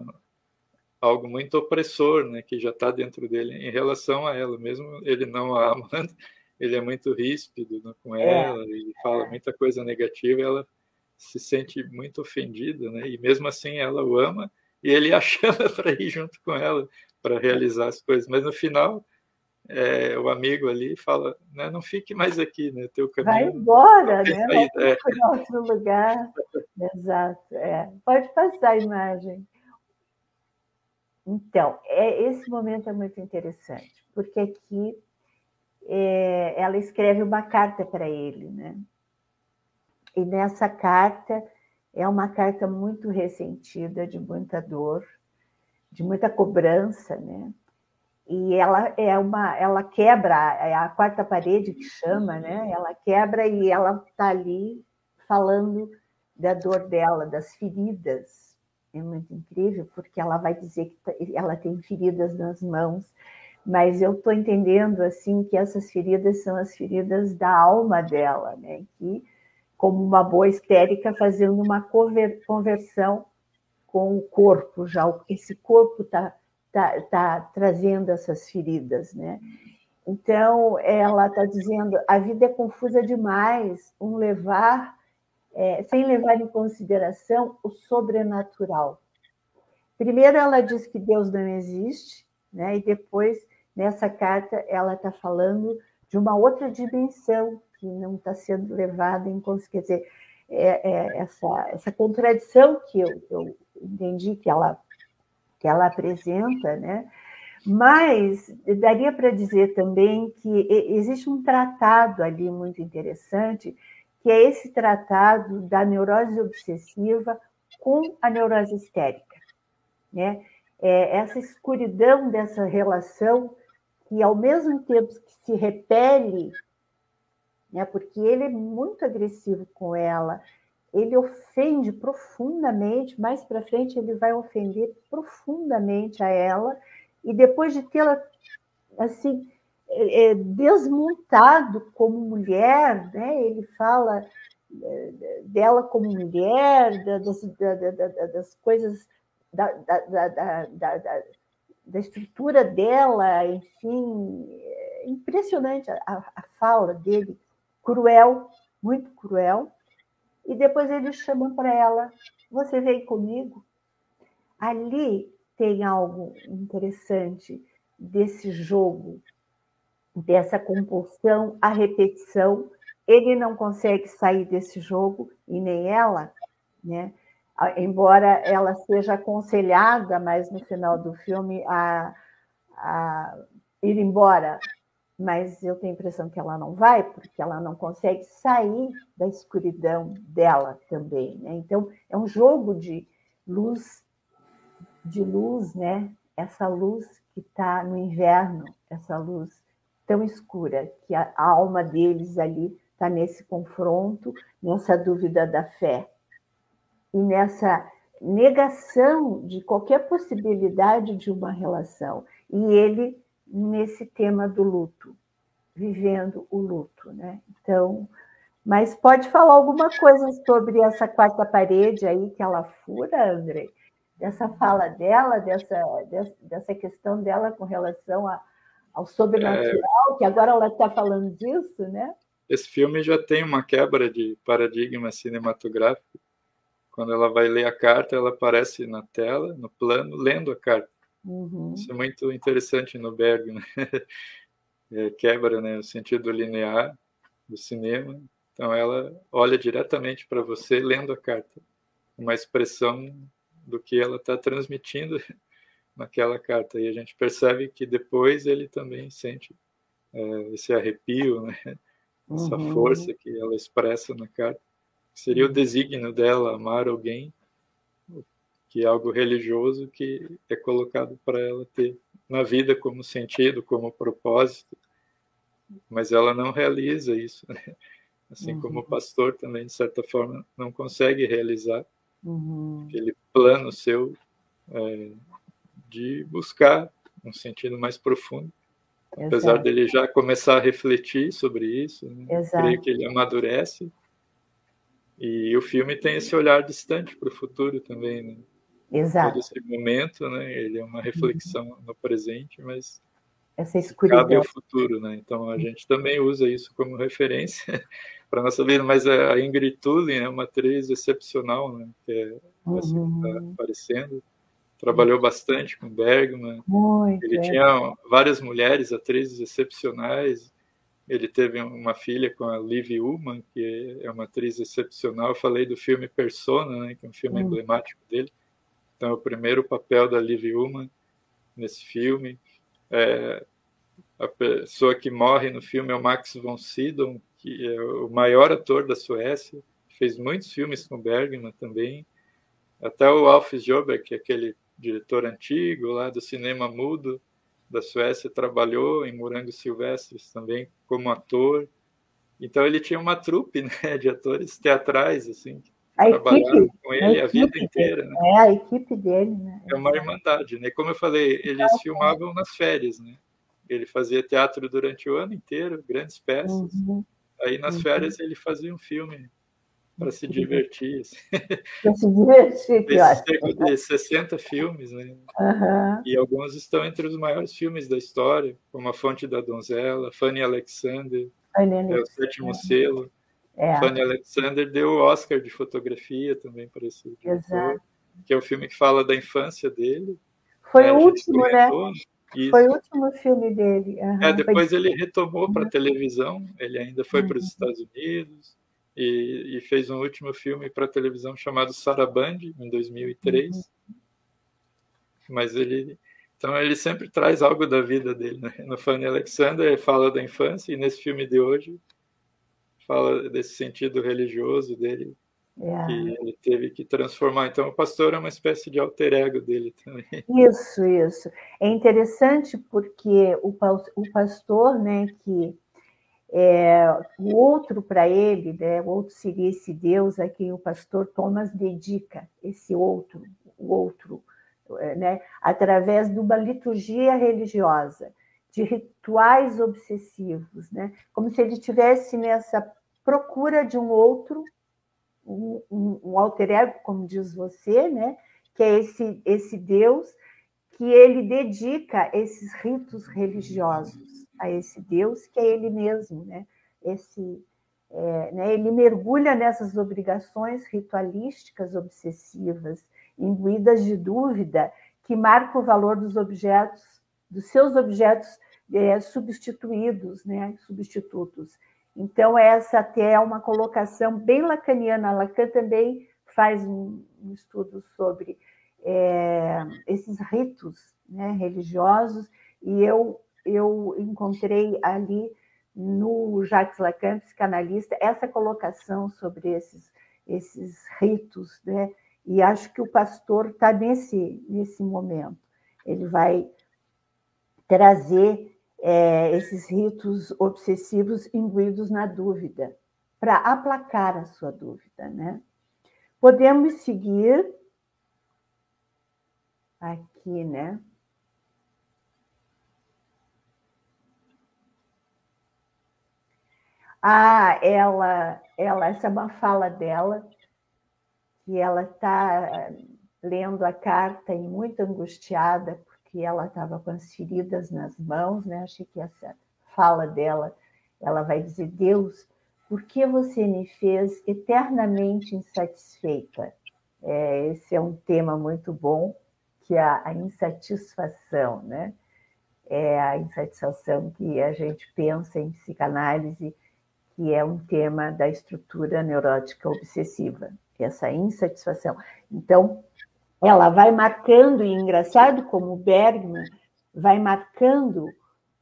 algo muito opressor, né, que já está dentro dele em relação a ela, mesmo ele não a amando, ele é muito ríspido né, com é. ela e fala muita coisa negativa, ela se sente muito ofendida, né, e mesmo assim ela o ama e ele a chama para ir junto com ela para realizar as coisas, mas no final é, o amigo ali fala, né, não fique mais aqui, né, teu caminho. Vai embora, né? Vai é. para outro lugar. Exato. É. Pode passar a imagem. Então, é, esse momento é muito interessante, porque aqui é, ela escreve uma carta para ele, né? E nessa carta é uma carta muito ressentida, de muita dor, de muita cobrança, né? E ela é uma, ela quebra, é a quarta parede que chama, né? Ela quebra e ela está ali falando da dor dela, das feridas. É muito incrível, porque ela vai dizer que tá, ela tem feridas nas mãos, mas eu estou entendendo assim que essas feridas são as feridas da alma dela, né? Que como uma boa histérica fazendo uma conversão com o corpo, já esse corpo está tá, tá trazendo essas feridas, né? Então, ela está dizendo, a vida é confusa demais, um levar, é, sem levar em consideração o sobrenatural. Primeiro, ela diz que Deus não existe, né? e depois, nessa carta, ela está falando de uma outra dimensão que não está sendo levada em consideração. Quer dizer, é, é essa, essa contradição que eu, eu entendi que ela que ela apresenta, né? Mas daria para dizer também que existe um tratado ali muito interessante, que é esse tratado da neurose obsessiva com a neurose histérica, né? É essa escuridão dessa relação que, ao mesmo tempo que se repele, né? Porque ele é muito agressivo com ela, ele ofende profundamente, mais para frente ele vai ofender profundamente a ela, e depois de tê-la assim é, é, desmontado como mulher, né? ele fala é, dela como mulher, das, das coisas da, da, da, da, estrutura dela, enfim, impressionante a, a fala dele, cruel, muito cruel e depois ele chama para ela: Você vem comigo? Ali tem algo interessante desse jogo, dessa compulsão à repetição. Ele não consegue sair desse jogo e nem ela, né? Embora ela seja aconselhada, mas no final do filme a, a ir embora mas eu tenho a impressão que ela não vai, porque ela não consegue sair da escuridão dela também. Né? Então, é um jogo de luz, de luz, né? Essa luz que está no inverno, essa luz tão escura, que a alma deles ali está nesse confronto, nessa dúvida da fé e nessa negação de qualquer possibilidade de uma relação. E ele nesse tema do luto, vivendo o luto, né? Então, mas pode falar alguma coisa sobre essa quarta parede aí que ela fura, André? Dessa fala dela, dessa, dessa questão dela com relação a, ao sobrenatural, é... que agora ela está falando disso, né? Esse filme já tem uma quebra de paradigma cinematográfico. Quando ela vai ler a carta, ela aparece na tela, no plano, lendo a carta. Uhum. Isso é muito interessante no Berg, né? É, quebra né, o sentido linear do cinema. Então ela olha diretamente para você lendo a carta, uma expressão do que ela está transmitindo naquela carta. E a gente percebe que depois ele também sente é, esse arrepio, né? essa uhum. força que ela expressa na carta. Seria o uhum. desígnio dela amar alguém que é algo religioso que é colocado para ela ter na vida como sentido, como propósito, mas ela não realiza isso, né? assim uhum. como o pastor também de certa forma não consegue realizar uhum. aquele plano seu é, de buscar um sentido mais profundo, Exato. apesar dele já começar a refletir sobre isso, né? creio que ele amadurece E o filme tem esse olhar distante para o futuro também, né? Exato. Todo esse momento, né? Ele é uma reflexão uhum. no presente, mas essa escuridão. cabe ao futuro, né? Então a gente também usa isso como referência para nossa vida. Mas a Ingrid Tully é uma atriz excepcional, né? Que é assim, tá uhum. tá aparecendo. Trabalhou bastante com Bergman. Muito, Ele é. tinha várias mulheres, atrizes excepcionais. Ele teve uma filha com a Liv Ullmann, que é uma atriz excepcional. Eu falei do filme Persona, né, que é um filme uhum. emblemático dele. Então, é o primeiro papel da Liv Ullmann nesse filme. É, a pessoa que morre no filme é o Max von Sydow, que é o maior ator da Suécia. Fez muitos filmes com Bergman também. Até o Alf que é aquele diretor antigo lá do cinema mudo, da Suécia, trabalhou em Morangos Silvestres também como ator. Então ele tinha uma trupe né, de atores teatrais assim, que a trabalharam equipe, com ele a, a vida inteira. Né? É a equipe dele, né? É uma irmandade, né? Como eu falei, eles filmavam nas férias, né? Ele fazia teatro durante o ano inteiro, grandes peças. Uhum. Aí nas uhum. férias ele fazia um filme para se divertir. Assim. Para se divertir, cerca de 60 filmes, né? Uhum. E alguns estão entre os maiores filmes da história, como A Fonte da Donzela, Fanny Alexander, Fanny é o Sétimo Selo. É. Fanny Alexander deu o Oscar de fotografia também para esse diretor, que é o filme que fala da infância dele. Foi né? o último, né? Isso. Foi o último filme dele. Uhum. É, depois foi... ele retomou para televisão, ele ainda foi uhum. para os Estados Unidos, e, e fez um último filme para televisão chamado Sarabande, em 2003. Uhum. Mas ele. Então ele sempre traz algo da vida dele. Né? No Fanny Alexander ele fala da infância, e nesse filme de hoje fala desse sentido religioso dele, é. que ele teve que transformar. Então, o pastor é uma espécie de alter ego dele também. Isso, isso. É interessante porque o, o pastor, né, que é, o outro para ele, né, o outro seria esse Deus a quem o pastor Thomas dedica, esse outro, o outro, é, né, através de uma liturgia religiosa, de rituais obsessivos, né, como se ele tivesse nessa procura de um outro, um, um, alter ego, como diz você, né, que é esse, esse Deus que ele dedica esses ritos religiosos a esse Deus que é Ele mesmo, né? Esse, é, né? Ele mergulha nessas obrigações ritualísticas obsessivas, imbuídas de dúvida, que marca o valor dos objetos, dos seus objetos é, substituídos, né? Substitutos. Então essa até é uma colocação bem lacaniana. Lacan também faz um, estudo sobre é, esses ritos né, religiosos e eu eu encontrei ali no Jacques Lacan, psicanalista, essa colocação sobre esses, esses ritos, né? E acho que o pastor está nesse, nesse momento. Ele vai trazer é, esses ritos obsessivos imbuídos na dúvida, para aplacar a sua dúvida, né? Podemos seguir aqui, né? Ah, ela, ela, essa é uma fala dela, que ela está lendo a carta e muito angustiada, porque ela estava com as feridas nas mãos, né? Achei que essa fala dela, ela vai dizer: Deus, por que você me fez eternamente insatisfeita? É, esse é um tema muito bom, que é a insatisfação, né? É a insatisfação que a gente pensa em psicanálise que é um tema da estrutura neurótica obsessiva, essa insatisfação. Então, ela vai marcando, e engraçado como o Bergman vai marcando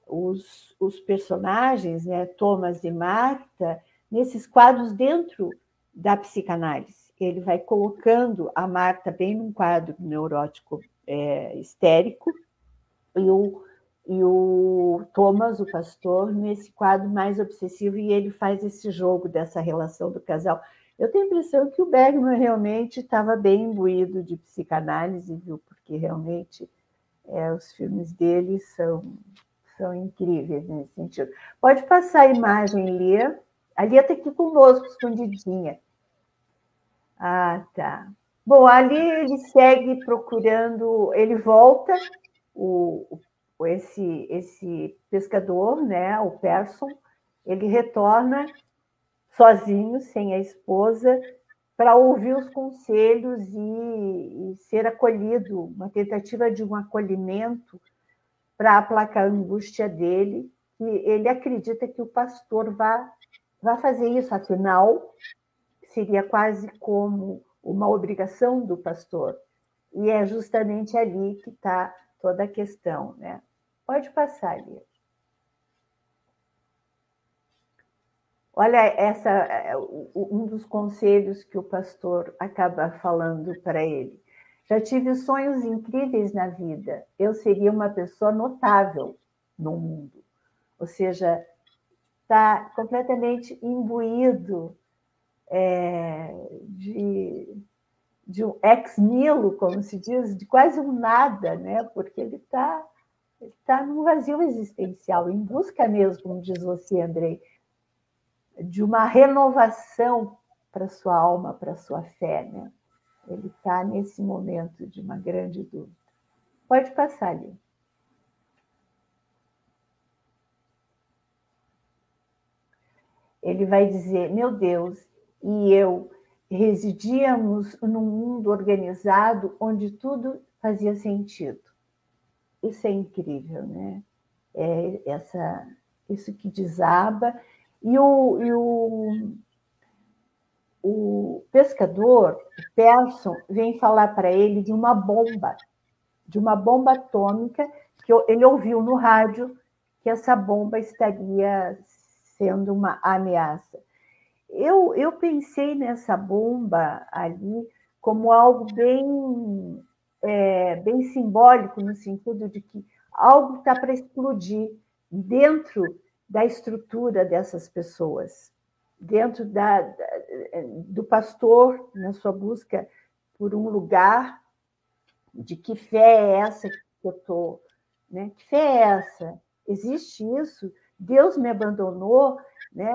os, os personagens, né, Thomas e Marta, nesses quadros dentro da psicanálise. Ele vai colocando a Marta bem num quadro neurótico é, histérico e o e o Thomas, o pastor, nesse quadro mais obsessivo, e ele faz esse jogo dessa relação do casal. Eu tenho a impressão que o Bergman realmente estava bem imbuído de psicanálise, viu? Porque realmente é, os filmes dele são, são incríveis nesse sentido. Pode passar a imagem, Lia. A Lia está aqui conosco, escondidinha. Ah, tá. Bom, ali ele segue procurando, ele volta, o, esse, esse pescador, né, o Persson, ele retorna sozinho, sem a esposa, para ouvir os conselhos e, e, ser acolhido, uma tentativa de um acolhimento para aplacar a angústia dele, que ele acredita que o pastor vai, vai fazer isso, afinal, seria quase como uma obrigação do pastor. E é justamente ali que está toda a questão. Né? Pode passar, ali. Olha, essa é, um dos conselhos que o pastor acaba falando para ele. Já tive sonhos incríveis na vida. Eu seria uma pessoa notável no mundo. Ou seja, está completamente imbuído é, de, de um ex nihilo, como se diz, de quase um nada, né? porque ele está ele tá num vazio existencial, em busca mesmo, diz você, Andrei, de uma renovação para sua alma, para sua fé. Né? Ele está nesse momento de uma grande dúvida. Pode passar ali. Ele vai dizer: Meu Deus, e eu residíamos num mundo organizado onde tudo fazia sentido. Isso é incrível, né? É essa, isso que desaba. E o, e o, o pescador, o Persson, vem falar para ele de uma bomba, de uma bomba atômica, que ele ouviu no rádio que essa bomba estaria sendo uma ameaça. Eu, eu pensei nessa bomba ali como algo bem, é, bem simbólico, no sentido de que algo está para explodir dentro da estrutura dessas pessoas, dentro da, do pastor, na sua busca por um lugar de que fé é essa que eu estou, né? Que fé é essa? Existe isso? Deus me abandonou, né?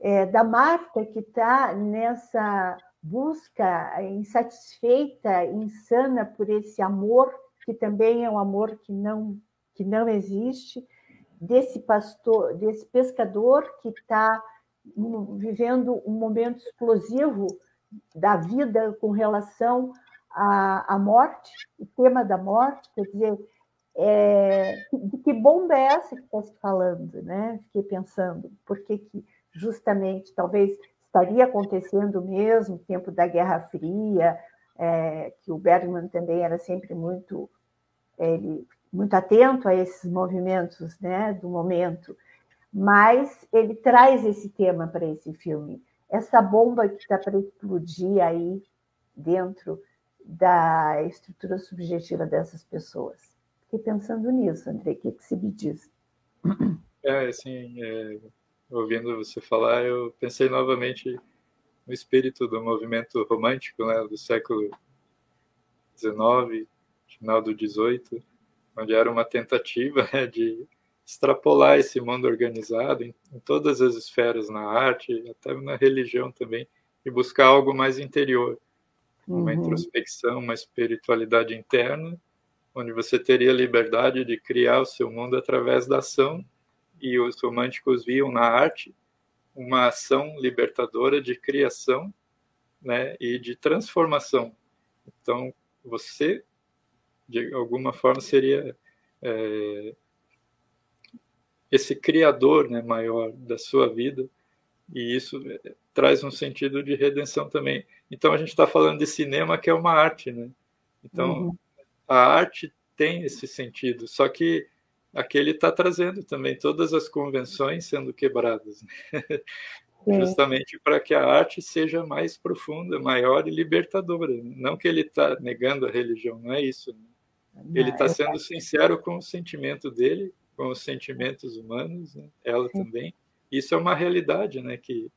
é, da Marta, que está nessa busca insatisfeita, insana por esse amor, que também é um amor que não, que não existe, desse pastor, desse pescador que está vivendo um momento explosivo da vida com relação à, à morte, o tema da morte, quer dizer, é, de que bomba é essa que está se falando, né? Fiquei pensando, por que, que justamente, talvez estaria acontecendo mesmo, tempo da Guerra Fria, é, que o Bergman também era sempre muito, ele, muito atento a esses movimentos né, do momento, mas ele traz esse tema para esse filme, essa bomba que está para explodir aí dentro da estrutura subjetiva dessas pessoas. Fiquei pensando nisso, André, o que, que se me diz? É, assim, é, ouvindo você falar, eu pensei novamente no espírito do movimento romântico né, do século XIX, final do XVIII, onde era uma tentativa né, de extrapolar esse mundo organizado em, em, todas as esferas, na arte, até na religião também, e buscar algo mais interior, uma uhum. introspecção, uma espiritualidade interna, onde você teria liberdade de criar o seu mundo através da ação e os românticos viam na arte uma ação libertadora de criação né, e de transformação. Então, você, de alguma forma, seria é, esse criador né, maior da sua vida, e isso é, traz um sentido de redenção também. Então, a gente está falando de cinema, que é uma arte. Né? Então, uhum. a arte tem esse sentido, só que aqui ele está trazendo também todas as convenções sendo quebradas, né? justamente para que a arte seja mais profunda, maior e libertadora. Não que ele está negando a religião, não é isso. Né? Ele está sendo sincero com o sentimento dele, com os sentimentos humanos, né? ela Sim. também. Isso é uma realidade, né, que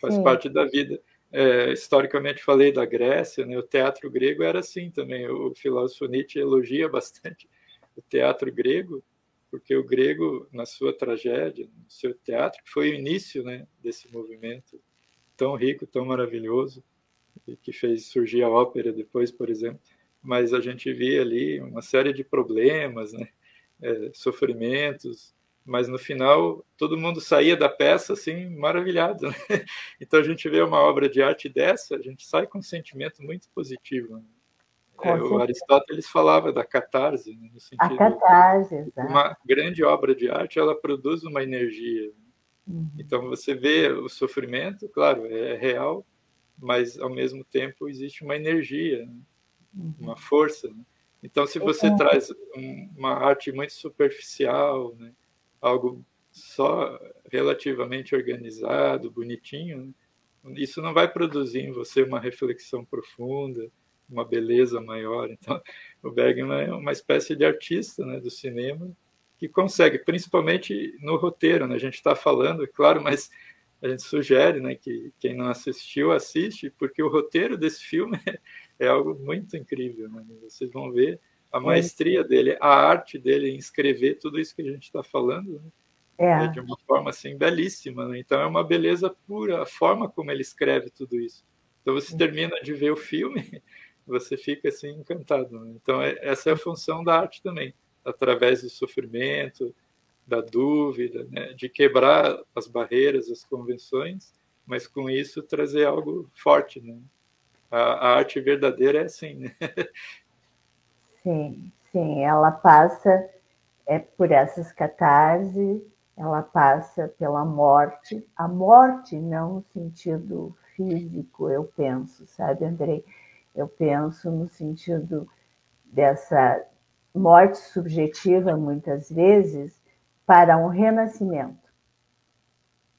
faz Sim. parte da vida. É, historicamente falei da Grécia, né, o teatro grego era assim também. O filósofo Nietzsche elogia bastante o teatro grego, porque o grego, na sua tragédia, no seu teatro, foi o início né, desse movimento tão rico, tão maravilhoso. que fez surgir a ópera depois, por exemplo, mas a gente via ali uma série de problemas, né? É, sofrimentos, mas no final todo mundo saía da peça assim maravilhado. Né? Então a gente vê uma obra de arte dessa, a gente sai com um sentimento muito positivo. Né? É, o Aristóteles falava da catarse, né? no sentido a catarse, exato. uma grande obra de arte ela produz uma energia. Uhum. Então você vê o sofrimento, claro, é real, mas ao mesmo tempo existe uma energia, né? Uhum. uma força. Né? Então, se você uhum. traz um, uma arte muito superficial, né? algo só relativamente organizado, bonitinho, né? isso não vai produzir em você uma reflexão profunda, uma beleza maior. Então, o Bergman é uma espécie de artista né, do cinema que consegue, principalmente no roteiro. Né? A gente está falando, é claro, mas a gente sugere né, que quem não assistiu, assiste, porque o roteiro desse filme é algo muito incrível. Né? Vocês vão ver a maestria dele, a arte dele em escrever tudo isso que a gente está falando, né? é. de uma forma assim belíssima. Né? Então é uma beleza pura a forma como ele escreve tudo isso. Então você termina de ver o filme, você fica assim encantado. Né? Então é, essa é a função da arte também, através do sofrimento, da dúvida, né? de quebrar as barreiras, as convenções, mas com isso trazer algo forte, né? A, a arte verdadeira é assim, né? Sim, sim, ela passa é por essas catarses, ela passa pela morte, a morte não no sentido físico, eu penso, sabe, Andrei? Eu penso no sentido dessa morte subjetiva, muitas vezes, para um renascimento,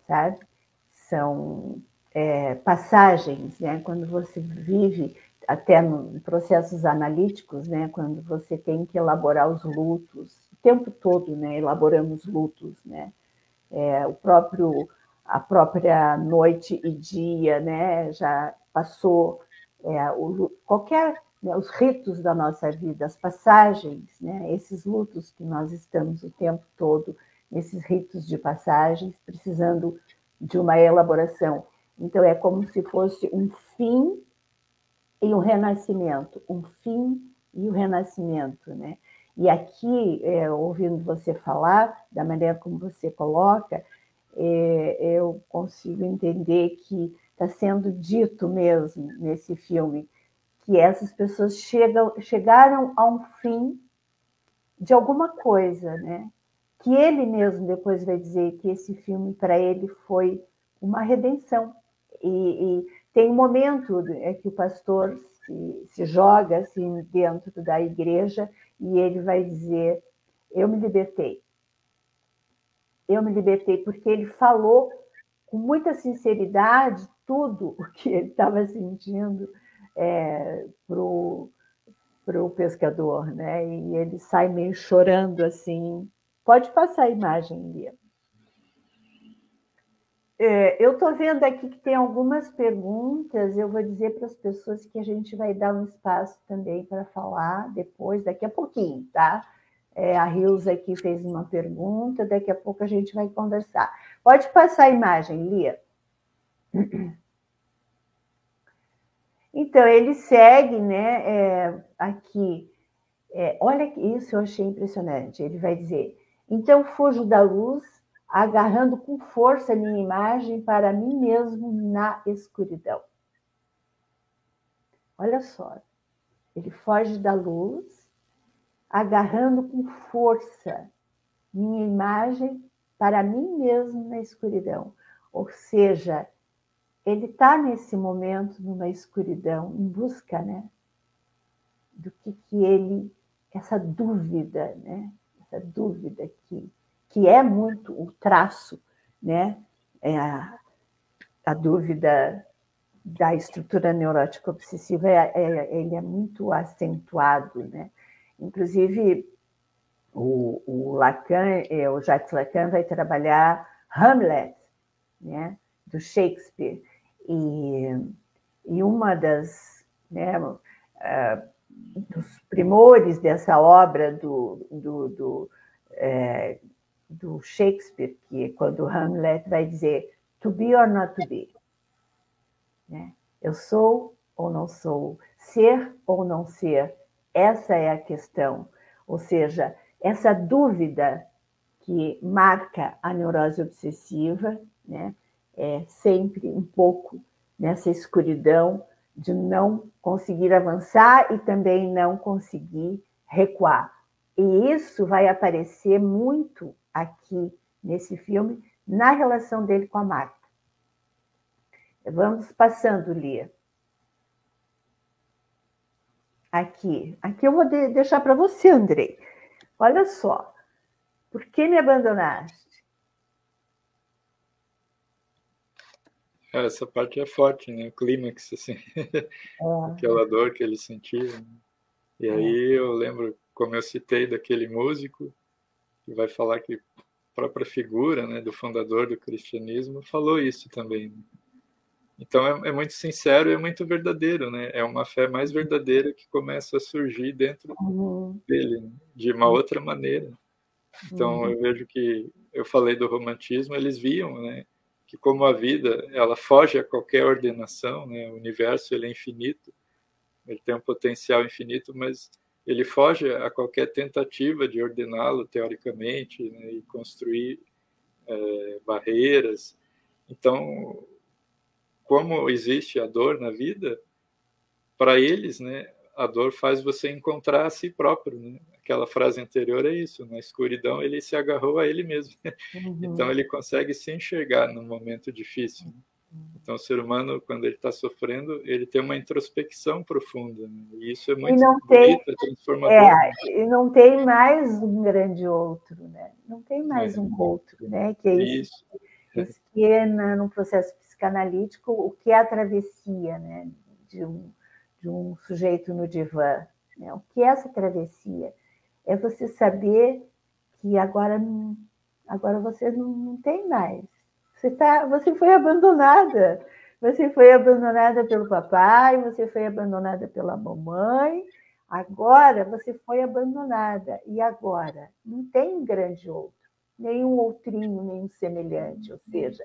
sabe? São é, passagens, né? Quando você vive até em processos analíticos, né? Quando você tem que elaborar os lutos, o tempo todo, né? Elaboramos lutos, né? É, o próprio a própria noite e dia, né? Já passou é, o, qualquer né, os ritos da nossa vida, as passagens, né, esses lutos que nós estamos o tempo todo, esses ritos de passagens, precisando de uma elaboração. Então, é como se fosse um fim e um renascimento, um fim e o um renascimento, né? E aqui, é, ouvindo você falar, da maneira como você coloca, é, eu consigo entender que está sendo dito mesmo nesse filme que essas pessoas chegam, chegaram a um fim de alguma coisa, né? Que ele mesmo depois vai dizer que esse filme para ele foi uma redenção. E, e, tem um momento é que o pastor se, se joga assim dentro da igreja e ele vai dizer: Eu me libertei. Eu me libertei porque ele falou com muita sinceridade tudo o que ele estava sentindo é, para o pescador, né? E ele sai meio chorando assim. Pode passar a imagem, Lia. É, eu estou vendo aqui que tem algumas perguntas. Eu vou dizer para as pessoas que a gente vai dar um espaço também para falar depois, daqui a pouquinho, tá? É, a Rilza aqui fez uma pergunta, daqui a pouco a gente vai conversar. Pode passar a imagem, Lia. Então, ele segue né, é, aqui. É, olha isso, eu achei impressionante. Ele vai dizer: então fujo da luz, agarrando com força a minha imagem para mim mesmo na escuridão. Olha só, ele foge da luz, agarrando com força minha imagem para mim mesmo na escuridão. Ou seja, ele está nesse momento numa escuridão, em busca, né, do que que ele, essa dúvida, né, essa dúvida que que é muito o traço, né, é a, a dúvida da estrutura neurótica obsessiva, é, é, ele é muito acentuado, né, inclusive o, o Lacan, é, o Jacques Lacan vai trabalhar Hamlet, né, do Shakespeare, e, e uma das né, uh, dos primores dessa obra do, do, do, é, do Shakespeare, que é quando Hamlet vai dizer to be or not to be. Né? Eu sou ou não sou, ser ou não ser, essa é a questão. Ou seja, essa dúvida que marca a neurose obsessiva, né, é sempre um pouco nessa escuridão de não conseguir avançar e também não conseguir recuar. E isso vai aparecer muito aqui nesse filme, na relação dele com a Marta. Vamos passando, Lia. Aqui. Aqui eu vou deixar para você, Andrei. Olha só. Por que me abandonaste? Essa parte é forte, né? O clímax, assim. É. Aquela dor que ele sentia. Né? E é. aí eu lembro, como eu citei, daquele músico que vai falar que a própria figura né, do fundador do cristianismo falou isso também. Né? Então é, é, muito sincero e é muito verdadeiro, né? É uma fé mais verdadeira que começa a surgir dentro uhum. dele, né? de uma outra maneira. Então uhum. eu vejo que eu falei do romantismo, eles viam, né? Que como a vida ela foge a qualquer ordenação, né? O universo ele é infinito, ele tem um potencial infinito, mas ele foge a qualquer tentativa de ordená-lo teoricamente né? e construir é, barreiras. Então como existe a dor na vida, para eles, né, a dor faz você encontrar a si próprio. Né? Aquela frase anterior é isso: na escuridão ele se agarrou a ele mesmo. Uhum. Então ele consegue se enxergar no momento difícil. Né? Então, o ser humano, quando ele está sofrendo, ele tem uma introspecção profunda. Né? E isso é muito bonito, tem, é transformador. É, e não tem mais um grande outro, né? Não tem mais é. um outro, né? Que é isso. isso. que é no processo psicanalítico o que é a travessia né, de, um, de um sujeito no divã. Né? O que é essa travessia? É você saber que agora, agora você não, não tem mais. Você, tá, você foi abandonada. Você foi abandonada pelo papai, você foi abandonada pela mamãe, agora você foi abandonada. E agora? Não tem grande outro nenhum outrinho, nenhum semelhante. Ou seja,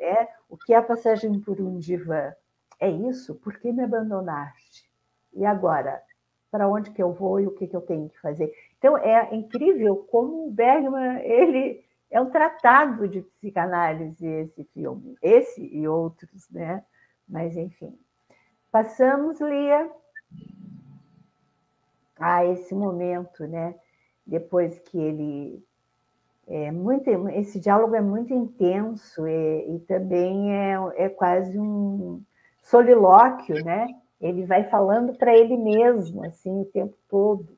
é, o que é a passagem por um divã? É isso? Por que me abandonaste? E agora? Para onde que eu vou e o que, que eu tenho que fazer? Então, é incrível como o Bergman ele é um tratado de psicanálise, esse filme. Esse e outros, né? Mas, enfim. Passamos, Lia, a esse momento, né? Depois que ele é muito, esse diálogo é muito intenso e, e também é, é quase um solilóquio, né? Ele vai falando para ele mesmo, assim, o tempo todo.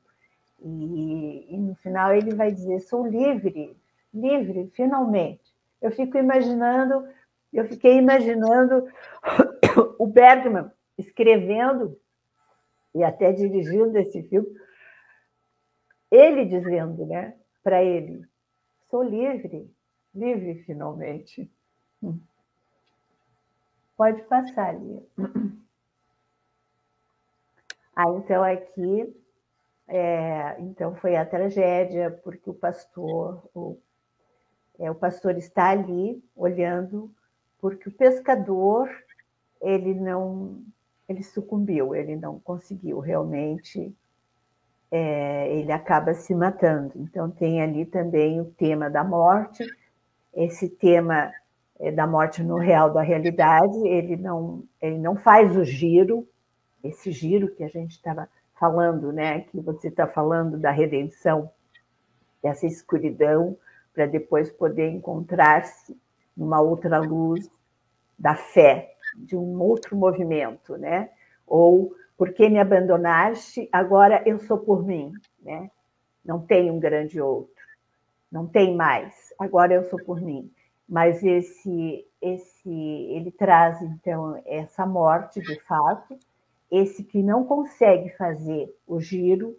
E, e, no final ele vai dizer: sou livre, livre, finalmente. Eu fico imaginando, eu fiquei imaginando o Bergman escrevendo e até dirigindo esse filme, ele dizendo, né, para ele: Sou livre, livre finalmente. Pode passar, Lia. Ah, então aqui, é, então foi a tragédia, porque o pastor, o, é, o pastor está ali olhando, porque o pescador, ele não, ele sucumbiu, ele não conseguiu realmente é, ele acaba se matando. Então, tem ali também o tema da morte, esse tema é, da morte no real da realidade, ele não, ele não faz o giro, esse giro que a gente estava falando, né, que você está falando da redenção, dessa escuridão, para depois poder encontrar-se numa outra luz da fé, de um outro movimento, né? Ou porque me abandonaste, agora eu sou por mim, né? Não tem um grande outro, não tem mais, agora eu sou por mim. Mas esse, esse, ele traz então essa morte de fato, esse que não consegue fazer o giro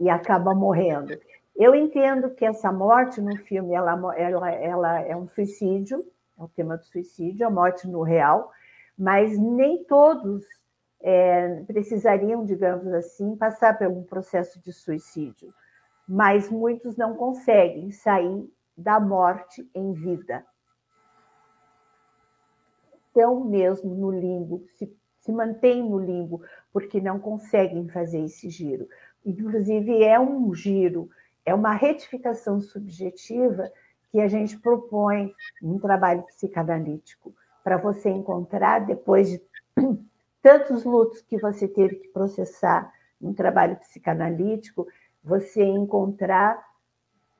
e acaba morrendo. Eu entendo que essa morte no filme ela, ela, ela é um suicídio, é o tema do suicídio, a morte no real, mas nem todos é, precisariam, digamos assim, passar por um processo de suicídio, mas muitos não conseguem sair da morte em vida. Estão mesmo no limbo, se, se mantêm no limbo porque não conseguem fazer esse giro. Inclusive, é um giro, é uma retificação subjetiva que a gente propõe um trabalho psicanalítico para você encontrar, depois de tantos lutos que você teve que processar um trabalho psicanalítico, você encontrar,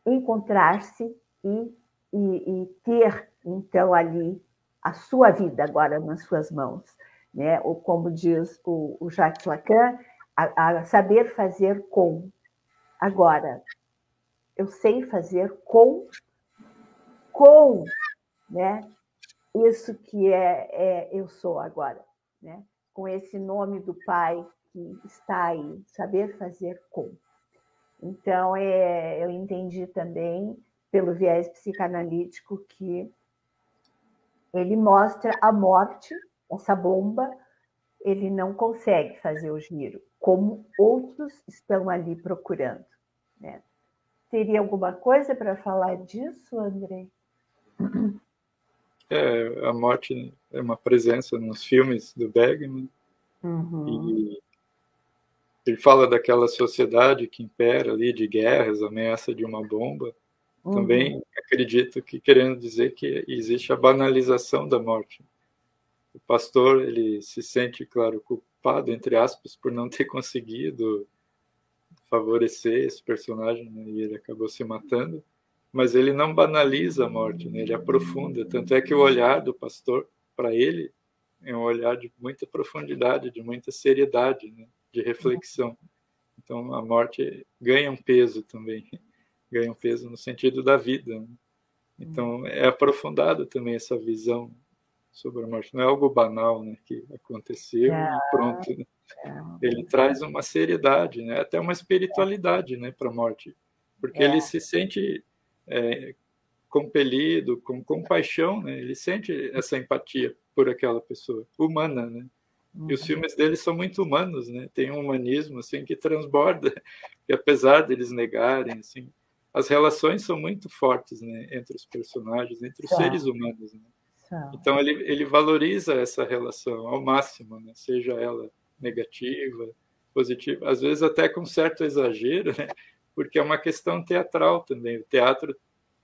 encontrar-se e, e, e, ter, então, ali a sua vida agora nas suas mãos. Né? Ou como diz o, o Jacques Lacan, a, a saber fazer com. Agora, eu sei fazer com, com, né? Isso que é, é eu sou agora, né? Com esse nome do Pai que está aí, saber fazer com. Então, é, eu entendi também, pelo viés psicanalítico, que ele mostra a morte, essa bomba, ele não consegue fazer o giro, como outros estão ali procurando. Né? Teria alguma coisa para falar disso, André? É, a morte é uma presença nos filmes do Bergman. Uhum. E ele fala daquela sociedade que impera ali de guerras, ameaça de uma bomba. Uhum. Também acredito que querendo dizer que existe a banalização da morte. O pastor ele se sente, claro, culpado entre aspas por não ter conseguido favorecer esse personagem né? e ele acabou se matando. Mas ele não banaliza a morte, né? ele aprofunda. Tanto é que o olhar do pastor para ele é um olhar de muita profundidade, de muita seriedade. Né? de reflexão. Então a morte ganha um peso também, ganha um peso no sentido da vida. Né? Então é aprofundado também essa visão sobre a morte. Não é algo banal, né, que aconteceu é, e pronto. Né? É. Ele traz uma seriedade, né, até uma espiritualidade, né, para a morte, porque ele é. se sente é, compelido, com compaixão, né? Ele sente essa empatia por aquela pessoa humana, né? E os filmes deles são muito humanos, né? Tem um humanismo assim que transborda, e apesar deles negarem, assim, as relações são muito fortes, né, entre os personagens, entre os seres humanos, né? Então ele, ele valoriza essa relação ao máximo, né? Seja ela negativa, positiva, às vezes até com certo exagero, né? Porque é uma questão teatral também. O teatro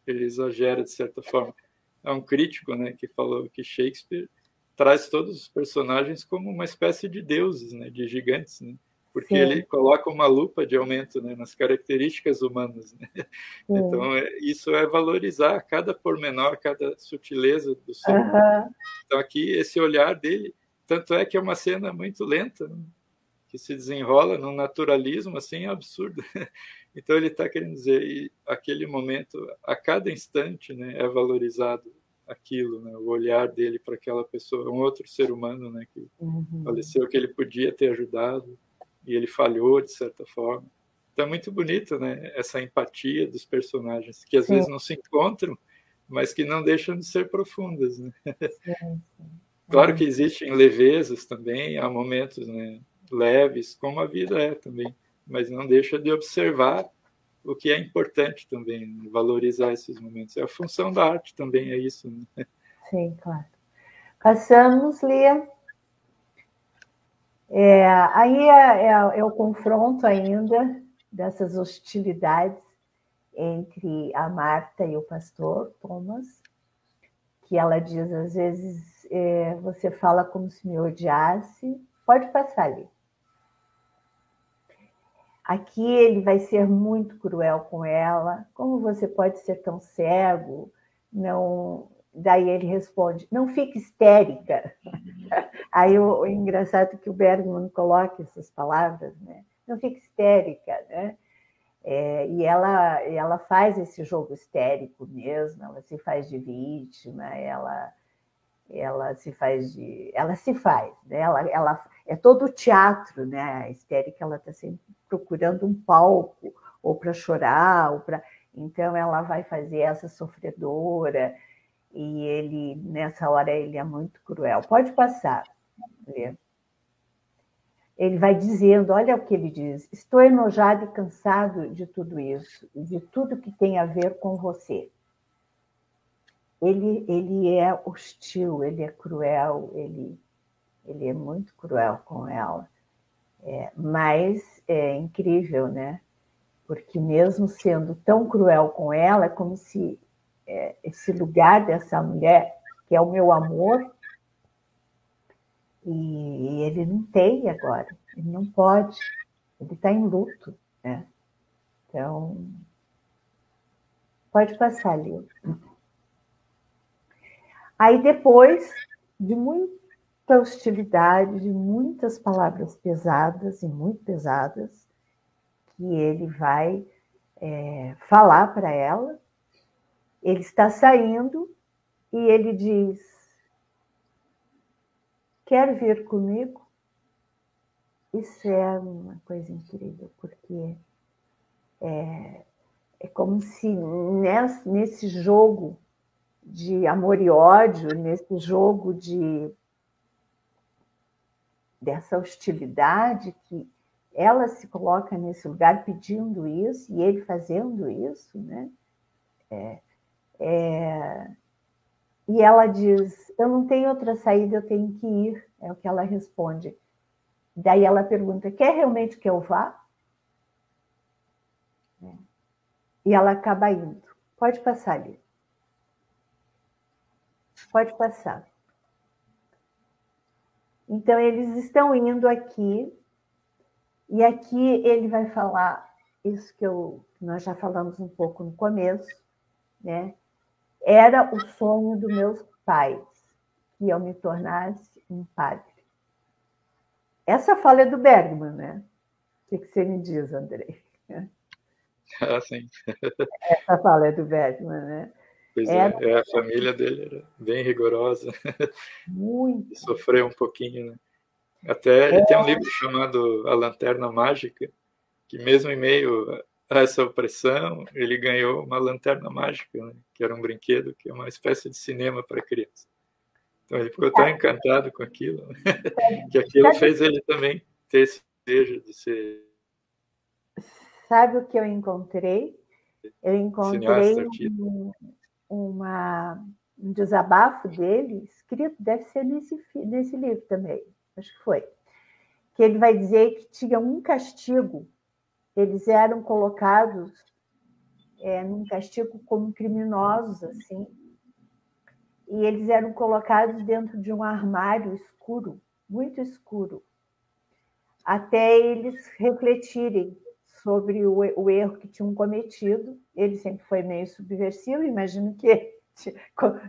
ele exagera de certa forma. Há um crítico, né, que falou que Shakespeare traz todos os personagens como uma espécie de deuses, né, de gigantes, né? porque Sim. ele coloca uma lupa de aumento né, nas características humanas. Né? Então, é, isso é valorizar cada pormenor, cada sutileza do som. Uhum. Então, aqui, esse olhar dele, tanto é que é uma cena muito lenta, né? que se desenrola num naturalismo assim absurdo. Então, ele está querendo dizer, aquele momento, a cada instante, né, é valorizado aquilo, né? o olhar dele para aquela pessoa, um outro ser humano né? que uhum. faleceu, que ele podia ter ajudado e ele falhou de certa forma. Então é muito bonito né? essa empatia dos personagens, que às sim. vezes não se encontram, mas que não deixam de ser profundas. Né? Sim, claro que existem levezas também, há momentos né, leves, como a vida é também, mas não deixa de observar o que é importante também, né? valorizar esses momentos. É a função da arte também, é isso. Né? Sim, claro. Passamos, Lia. É, aí é, é, é, o confronto ainda dessas hostilidades entre a Marta e o pastor Thomas, que ela diz às vezes é, você fala como se me odiasse. Pode passar ali. Aqui ele vai ser muito cruel com ela. Como você pode ser tão cego? Não. Daí ele responde: não fique histérica. Aí o, o engraçado é que o Bergman coloca essas palavras, né? Não fique histérica, né? É, e ela, ela faz esse jogo histérico mesmo, ela se faz de vítima, ela, ela se faz de. Ela se faz, né? ela, ela, é todo teatro, né? A histérica ela está sempre procurando um palco, ou para chorar, ou para. Então ela vai fazer essa sofredora, e ele, nessa hora, ele é muito cruel. Pode passar. Ele vai dizendo, olha o que ele diz: estou enojado e cansado de tudo isso, de tudo que tem a ver com você. Ele, ele é hostil, ele é cruel, ele Ele é muito cruel com ela. É, mas é incrível, né? Porque mesmo sendo tão cruel com ela, é como se é, esse lugar dessa mulher, que é o meu amor, e ele não tem agora, ele não pode, ele está em luto, né? Então, pode passar ali. Aí depois de muita hostilidade, de muitas palavras pesadas e muito pesadas, que ele vai é, falar para ela, ele está saindo e ele diz: Quer vir comigo? Isso é uma coisa incrível, porque é, é como se nesse, nesse jogo de amor e ódio, nesse jogo de dessa hostilidade que ela se coloca nesse lugar pedindo isso e ele fazendo isso, né? É, é, e ela diz: Eu não tenho outra saída, eu tenho que ir. É o que ela responde. Daí ela pergunta: Quer realmente que eu vá? E ela acaba indo. Pode passar ali. Pode passar. Então, eles estão indo aqui, e aqui ele vai falar isso que eu, nós já falamos um pouco no começo, né? Era o sonho dos meus pais que eu me tornasse um padre. Essa fala é do Bergman, né? O que você me diz, Andrei? Ah, sim. Essa fala é do Bergman, né? Pois é, é, é, a família dele era bem rigorosa. Muito. Sofreu um pouquinho, né? Até ele é. tem um livro chamado A Lanterna Mágica, que mesmo em meio a essa opressão, ele ganhou uma lanterna mágica, né? que era um brinquedo, que é uma espécie de cinema para criança. Então ele ficou tão encantado com aquilo, né? que aquilo fez ele também ter esse desejo de ser. Sabe o que eu encontrei? Eu encontrei um, uma, um desabafo dele, escrito, deve ser nesse, nesse livro também, acho que foi, que ele vai dizer que tinha um castigo eles eram colocados é, num castigo como criminosos, assim, e eles eram colocados dentro de um armário escuro, muito escuro, até eles refletirem sobre o, o erro que tinham cometido. Ele sempre foi meio subversivo, imagino que,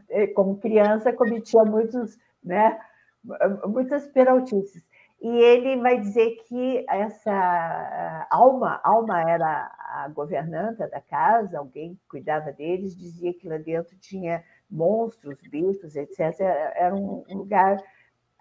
é, como criança, cometia muitos, né, muitas peraltices. E ele vai dizer que essa Alma, Alma era a governanta da casa, alguém que cuidava deles, dizia que lá dentro tinha monstros, bichos, etc. Era um lugar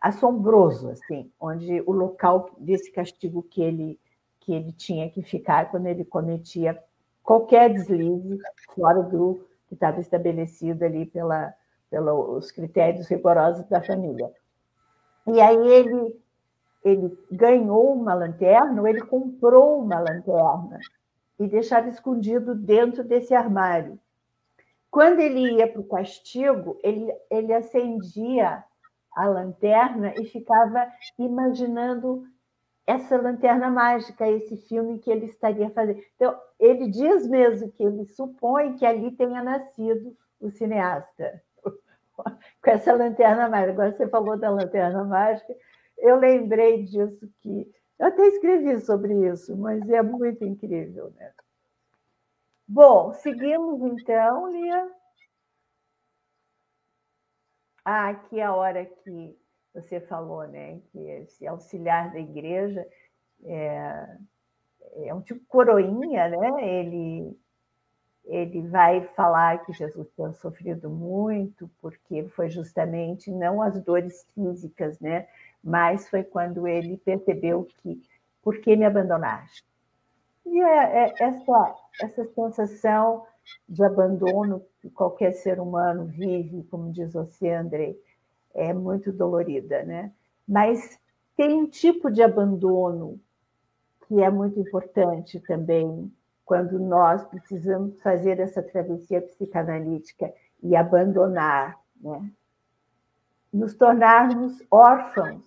assombroso, assim, onde o local desse castigo que ele que ele tinha que ficar quando ele cometia qualquer deslize fora do que estava estabelecido ali pela, pelos critérios rigorosos da família. E aí ele ele ganhou uma lanterna ou ele comprou uma lanterna e deixava escondido dentro desse armário. Quando ele ia para o castigo, ele, ele acendia a lanterna e ficava imaginando essa lanterna mágica, esse filme que ele estaria fazendo. Então, ele diz mesmo que ele supõe que ali tenha nascido o cineasta, com essa lanterna mágica. Agora você falou da lanterna mágica, eu lembrei disso que. Eu até escrevi sobre isso, mas é muito incrível, né? Bom, seguimos então, Lia. Ah, aqui é a hora que você falou, né? Que esse auxiliar da igreja é, é um tipo coroinha, né? Ele, ele vai falar que Jesus tinha sofrido muito, porque foi justamente não as dores físicas, né? Mas foi quando ele percebeu que por que me abandonaste? E é, é essa, essa sensação de abandono que qualquer ser humano vive, como diz você, Andrei, é muito dolorida, né? Mas tem um tipo de abandono que é muito importante também quando nós precisamos fazer essa travessia psicanalítica e abandonar, né? Nos tornarmos órfãos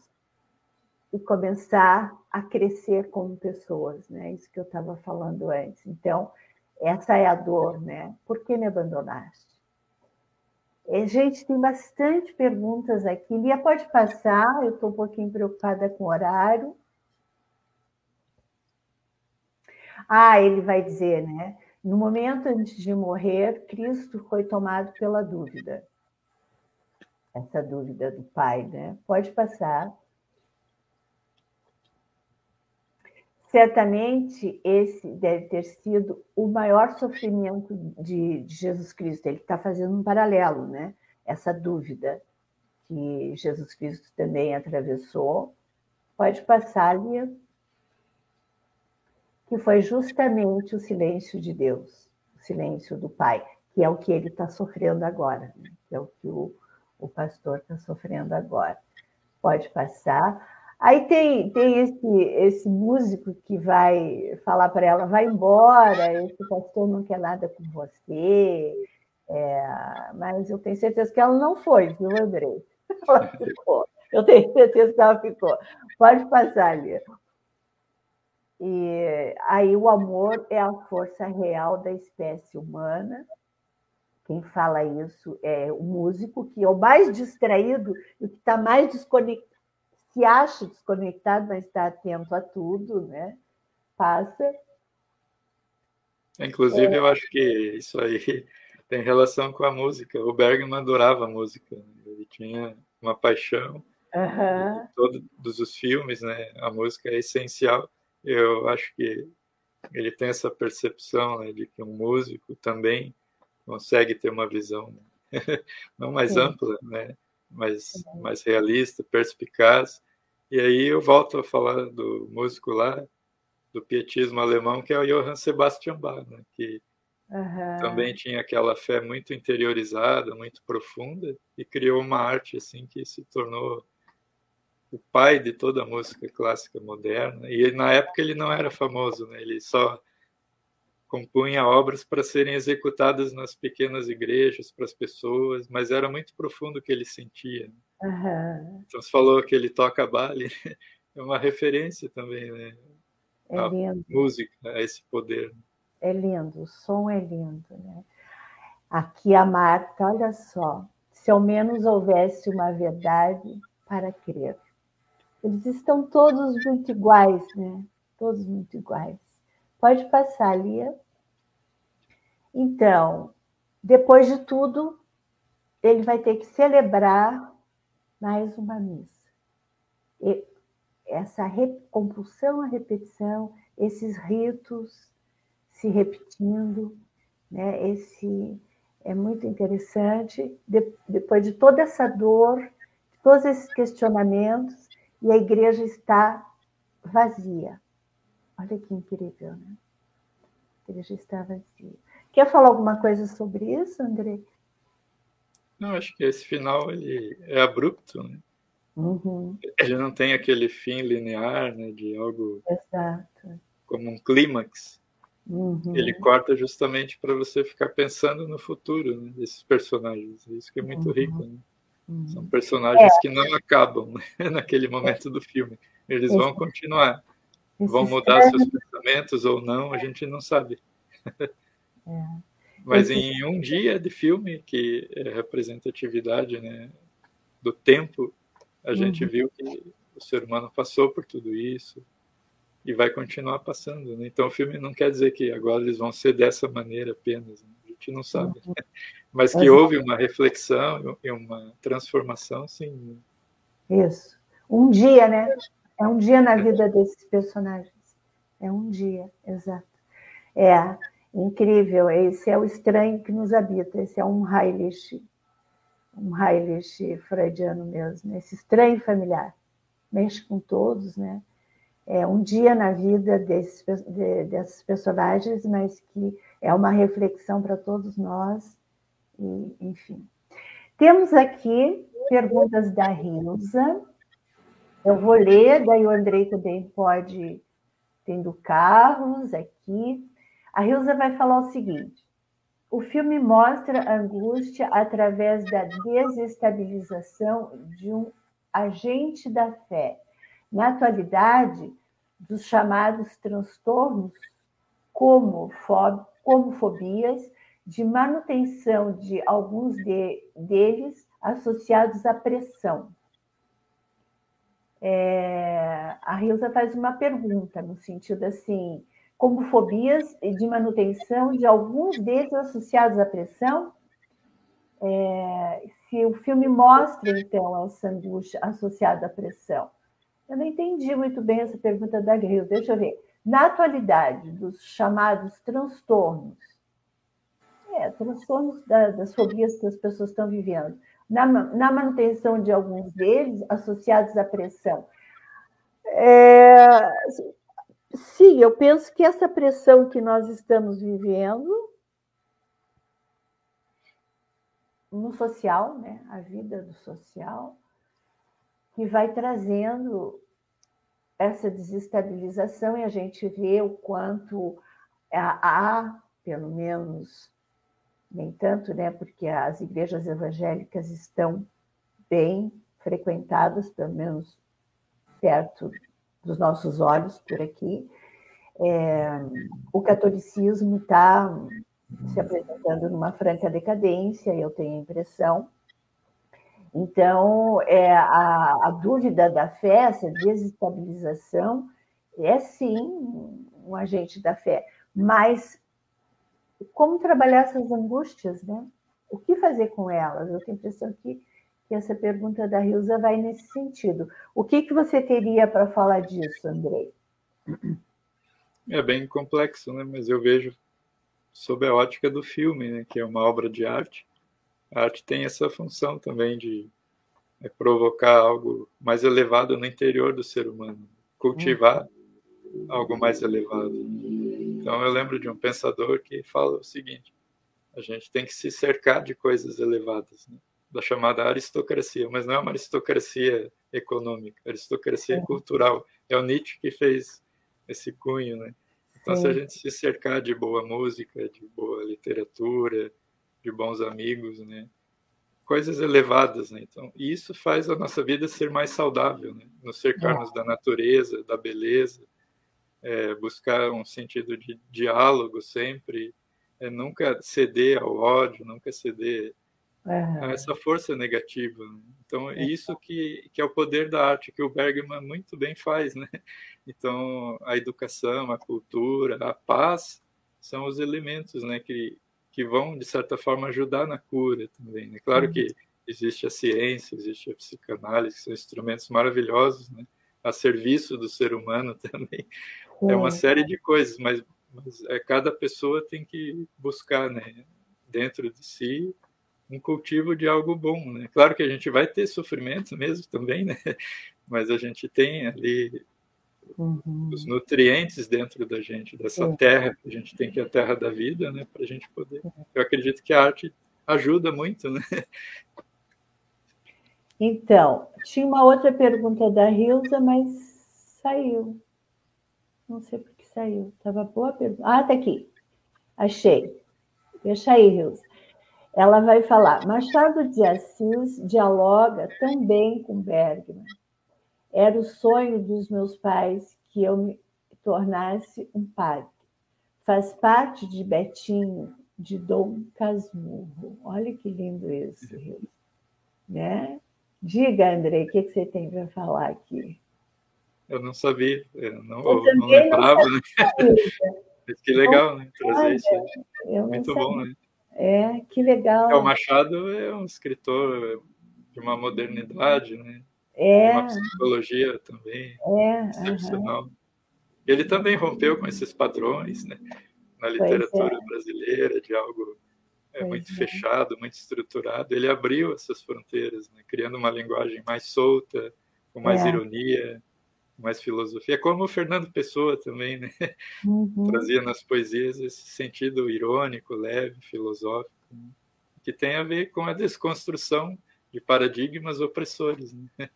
e começar a crescer como pessoas, né? Isso que eu estava falando antes. Então, essa é a dor, né? Por que me abandonaste? É, gente, tem bastante perguntas aqui. Lia, pode passar, eu estou um pouquinho preocupada com o horário. Ah, ele vai dizer, né? No momento antes de morrer, Cristo foi tomado pela dúvida. Essa dúvida do Pai, né? Pode passar. Certamente esse deve ter sido o maior sofrimento de, de Jesus Cristo. Ele está fazendo um paralelo, né? Essa dúvida que Jesus Cristo também atravessou. Pode passar, Lia. Que foi justamente o silêncio de Deus, o silêncio do Pai, que é o que ele está sofrendo agora, né? que é o que o, o pastor está sofrendo agora. Pode passar. Aí tem, tem esse, esse músico que vai falar para ela: vai embora, esse pastor não quer nada com você. É, mas eu tenho certeza que ela não foi, viu, Andrei? Ela ficou. Eu tenho certeza que ela ficou. Pode passar ali. E aí o amor é a força real da espécie humana. Quem fala isso é o músico, que é o mais distraído e que está mais desconectado se acha desconectado, mas está atento a tudo, né? Passa. Inclusive, é... eu acho que isso aí tem relação com a música. O Bergman adorava a música. Ele tinha uma paixão. Uhum. Todos os filmes, né? A música é essencial. Eu acho que ele tem essa percepção né, de que um músico também consegue ter uma visão né? não mais Sim. ampla, né? mais, mais realista, perspicaz, e aí eu volto a falar do músico lá, do pietismo alemão, que é o Johann Sebastian Bach, né? que uhum. também tinha aquela fé muito interiorizada, muito profunda, e criou uma arte assim que se tornou o pai de toda a música clássica moderna. E na época ele não era famoso, né? ele só compunha obras para serem executadas nas pequenas igrejas para as pessoas, mas era muito profundo o que ele sentia. Uhum. Então você falou que ele toca baile, é uma referência também, né? É a lindo. música, a esse poder. É lindo, o som é lindo, né? Aqui a Marta, olha só, se ao menos houvesse uma verdade para crer. Eles estão todos muito iguais, né? Todos muito iguais. Pode passar, Lia. Então, depois de tudo, ele vai ter que celebrar mais uma missa. E essa compulsão à repetição, esses ritos se repetindo, né? Esse é muito interessante. De, depois de toda essa dor, todos esses questionamentos, e a igreja está vazia. Olha que incrível, né? A igreja está vazia. Quer falar alguma coisa sobre isso, André? Não, acho que esse final ele é abrupto, né? Uhum. Ele não tem aquele fim linear, né, de algo Exato. como um clímax. Uhum. Ele corta justamente para você ficar pensando no futuro né, desses personagens. Isso que é muito uhum. rico. Né? Uhum. São personagens é. que não acabam né, naquele momento do filme. Eles vão continuar. Vão mudar seus pensamentos ou não, a gente não sabe. É. Mas em um dia de filme, que é representatividade né, do tempo, a gente uhum. viu que o ser humano passou por tudo isso e vai continuar passando. Né? Então o filme não quer dizer que agora eles vão ser dessa maneira apenas. Né? A gente não sabe. Uhum. Mas que houve uma reflexão e uma transformação, sim. Isso. Um dia, né? É um dia na vida desses personagens. É um dia, exato. É incrível. Esse é o estranho que nos habita. Esse é um Heilish, um Heilish freudiano mesmo. Esse estranho familiar. Mexe com todos, né? É um dia na vida desses, de, desses personagens, mas que é uma reflexão para todos nós. E, enfim. Temos aqui perguntas da Rilza. Eu vou ler, daí o Andrei também pode, tendo Carlos aqui. A Hilza vai falar o seguinte: o filme mostra a angústia através da desestabilização de um agente da fé. na atualidade, dos chamados transtornos como, como fobias, de manutenção de alguns de, deles associados à pressão. É, a Rilza faz uma pergunta no sentido assim, como fobias de manutenção de alguns deles associados à pressão, é, se o filme mostra, então, essa angústia associada à pressão. Eu não entendi muito bem essa pergunta da Gril. Deixa eu ver. Na atualidade, dos chamados transtornos, é, transtornos da, das fobias que as pessoas estão vivendo, na, na manutenção de alguns deles associados à pressão. É, sim, eu penso que essa pressão que nós estamos vivendo no social, né, a vida do social, que vai trazendo essa desestabilização e a gente vê o quanto há, pelo menos, nem tanto, né, porque as igrejas evangélicas estão bem frequentadas, pelo menos perto dos nossos olhos por aqui. É, o catolicismo está se apresentando numa franca decadência, eu tenho a impressão. Então, é, a, a dúvida da fé, essa desestabilização, é sim um agente da fé, mas como trabalhar essas angústias, né? O que fazer com elas? Eu tenho a impressão que, que essa pergunta da Rilza vai nesse sentido. O que, que você teria para falar disso, Andrei? É bem complexo, né? Mas eu vejo sob a ótica do filme, né, que é uma obra de arte. A arte tem essa função também de é, provocar algo mais elevado no interior do ser humano, cultivar algo mais elevado. Então eu lembro de um pensador que fala o seguinte: a gente tem que se cercar de coisas elevadas, né? da chamada aristocracia, mas não é uma aristocracia econômica, aristocracia é. cultural. É o Nietzsche que fez esse cunho, né? Então, se a gente se cercar de boa música, de boa literatura, de bons amigos, né? Coisas elevadas, né? Então, isso faz a nossa vida ser mais saudável, né? Nos cercarmos é. da natureza, da beleza, é, buscar um sentido de diálogo sempre, é, nunca ceder ao ódio, nunca ceder a essa força negativa. Então, é isso que, que é o poder da arte, que o Bergman muito bem faz, né? Então, a educação, a cultura, a paz são os elementos né, que, que vão, de certa forma, ajudar na cura também. Né? Claro que existe a ciência, existe a psicanálise, que são instrumentos maravilhosos né? a serviço do ser humano também. É uma série de coisas, mas, mas é, cada pessoa tem que buscar né, dentro de si um cultivo de algo bom. Né? Claro que a gente vai ter sofrimento mesmo também, né? mas a gente tem ali uhum. os nutrientes dentro da gente, dessa terra, que a gente tem que é a terra da vida, né, para a gente poder. Eu acredito que a arte ajuda muito, né? Então, tinha uma outra pergunta da Rilza, mas saiu. Não sei por que saiu. Estava boa a pergunta. Ah, tá aqui. Achei. Deixa aí, Rilza. Ela vai falar: Machado de Assis dialoga também com Bergman. Era o sonho dos meus pais que eu me tornasse um padre. Faz parte de Betinho, de Dom Casmurro. Olha que lindo isso, Rio. Né? Diga, André, o que, que você tem para falar aqui? Eu não sabia, eu não, eu não lembrava. Não né? que legal, né? Trazer isso. Muito sabia. bom, né? É, que legal. É, o Machado é um escritor de uma modernidade, né? É. Uma psicologia também é, excepcional. Uhum. Ele também rompeu com esses padrões, né? Na literatura é. brasileira, de algo é, muito é. fechado, muito estruturado. Ele abriu essas fronteiras, né? criando uma linguagem mais solta, com mais é. ironia, mais filosofia. É como o Fernando Pessoa também, né? Uhum. Trazia nas poesias esse sentido irônico, leve, filosófico, né? que tem a ver com a desconstrução de paradigmas opressores. Né?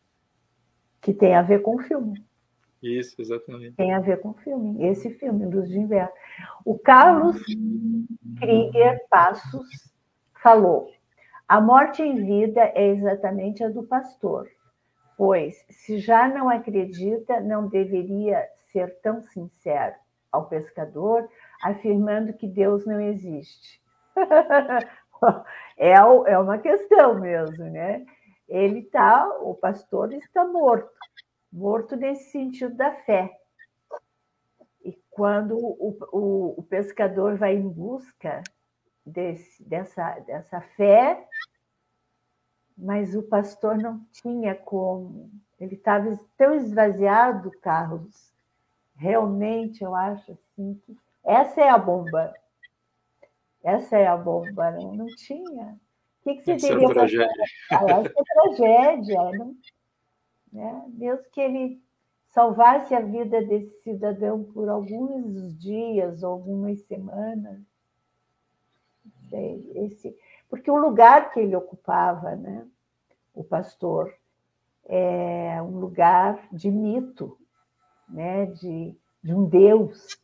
que tem a ver com o filme. Isso, exatamente. Tem a ver com o filme, esse filme, Luz de Inverno. O Carlos Krieger Passos falou: a morte em vida é exatamente a do pastor. Pois, se já não acredita, não deveria ser tão sincero ao pescador, afirmando que Deus não existe. é, é uma questão mesmo, né? Ele está, o pastor está morto, morto nesse sentido da fé. E quando o, o, o pescador vai em busca desse, dessa, dessa fé, mas o pastor não tinha como. Ele estava tão esvaziado, Carlos. Realmente, eu acho assim que essa é a bomba. Essa é a bomba, né? não tinha. O que, que você essa teria é tragédia. Ah, essa é tragédia. Não, né? Mesmo que ele salvasse a vida desse cidadão por alguns dias, algumas semanas, esse, porque o lugar que ele ocupava, né, o pastor, é um lugar de mito, né, de, de um Deus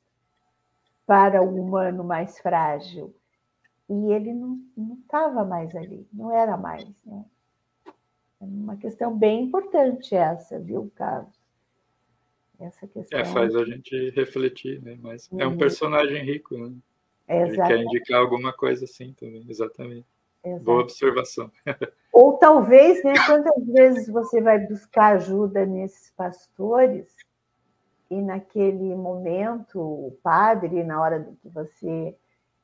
para o humano mais frágil. E ele não estava mais ali, não era mais. Né? É uma questão bem importante essa, viu, Carlos? Essa questão. É, faz a gente refletir, né? Mas uhum. é um uhum. personagem rico, né? Exatamente. Ele quer indicar alguma coisa assim também, exatamente. Exato. Boa observação. Ou talvez, né, quantas vezes você vai buscar ajuda nesses pastores e naquele momento o padre, na hora que você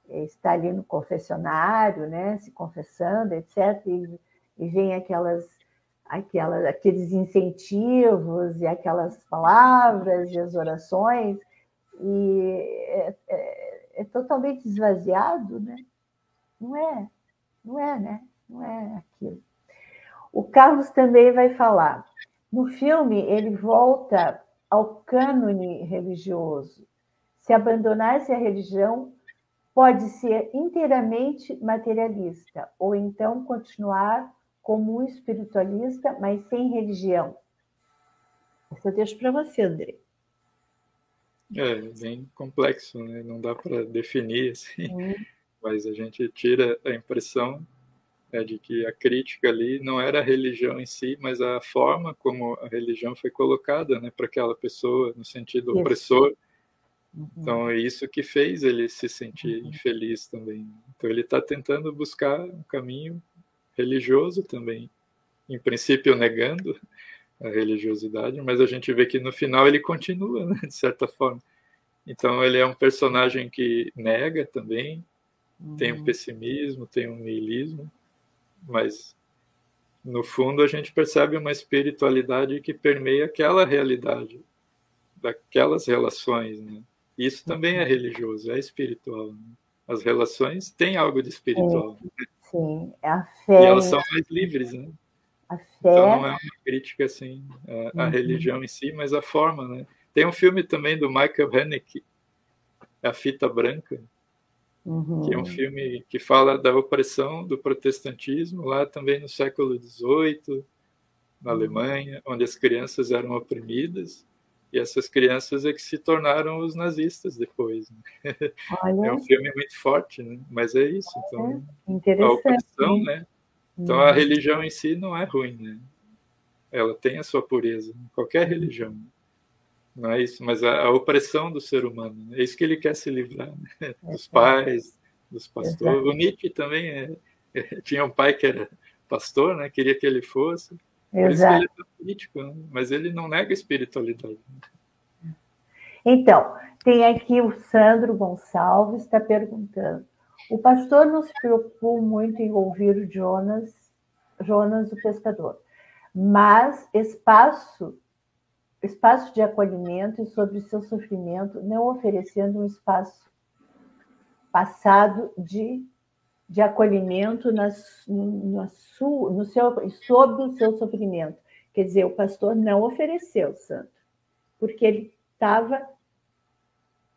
está ali no confessionário, né, se confessando, etc., e, e vem aquelas, aquelas, aqueles incentivos e aquelas palavras e as orações, e é, é, é totalmente esvaziado, né? Não é, não é, né? Não é aquilo. O Carlos também vai falar. No filme, ele volta ao cânone religioso. Se abandonasse a religião, pode ser inteiramente materialista, ou então continuar como um espiritualista, mas sem religião. Isso eu deixo para você, André. É bem complexo, né? Não dá para definir assim, hum. Mas a gente tira a impressão é, de que a crítica ali não era a religião em si, mas a forma como a religião foi colocada, né, para aquela pessoa no sentido isso. opressor. Uhum. Então é isso que fez ele se sentir uhum. infeliz também. Então ele está tentando buscar um caminho religioso também, em princípio negando a religiosidade, mas a gente vê que no final ele continua, né, de certa forma. Então ele é um personagem que nega também, uhum. tem um uhum. pessimismo, tem um niilismo, mas no fundo a gente percebe uma espiritualidade que permeia aquela realidade, daquelas relações, né? Isso também é uhum. religioso, é espiritual. Né? As relações têm algo de espiritual. Sim, né? sim. É a fé. E elas são mais livres, né? A fé... Então não é uma crítica assim à, uhum. religião em si, mas a forma, né? Tem um filme também do Michael Haneke, A Fita Branca, uhum. que é um filme que fala da opressão do protestantismo lá também no século XVIII, na uhum. Alemanha, onde as crianças eram oprimidas e essas crianças é que se tornaram os nazistas depois. Né? É um filme muito forte, né? mas é isso. Então, a opressão, né? Então a uhum. religião em si não é ruim, né? Ela tem a sua pureza, qualquer religião. Não é isso, mas a, a opressão do ser humano, né? é isso que ele quer se livrar, né? dos pais, dos pastores. Exato. O Nietzsche também é, é, tinha um pai que era pastor, né? Queria que ele fosse. Por isso que ele é político, né? mas ele não nega a espiritualidade. Então, tem aqui o Sandro Gonçalves está perguntando: o pastor não se preocupou muito em ouvir o Jonas, Jonas o pescador, mas espaço, espaço de acolhimento e sobre seu sofrimento, não oferecendo um espaço passado de, de acolhimento nas, na su, no seu, sobre o seu sofrimento. Quer dizer, o pastor não ofereceu, santo, porque ele estava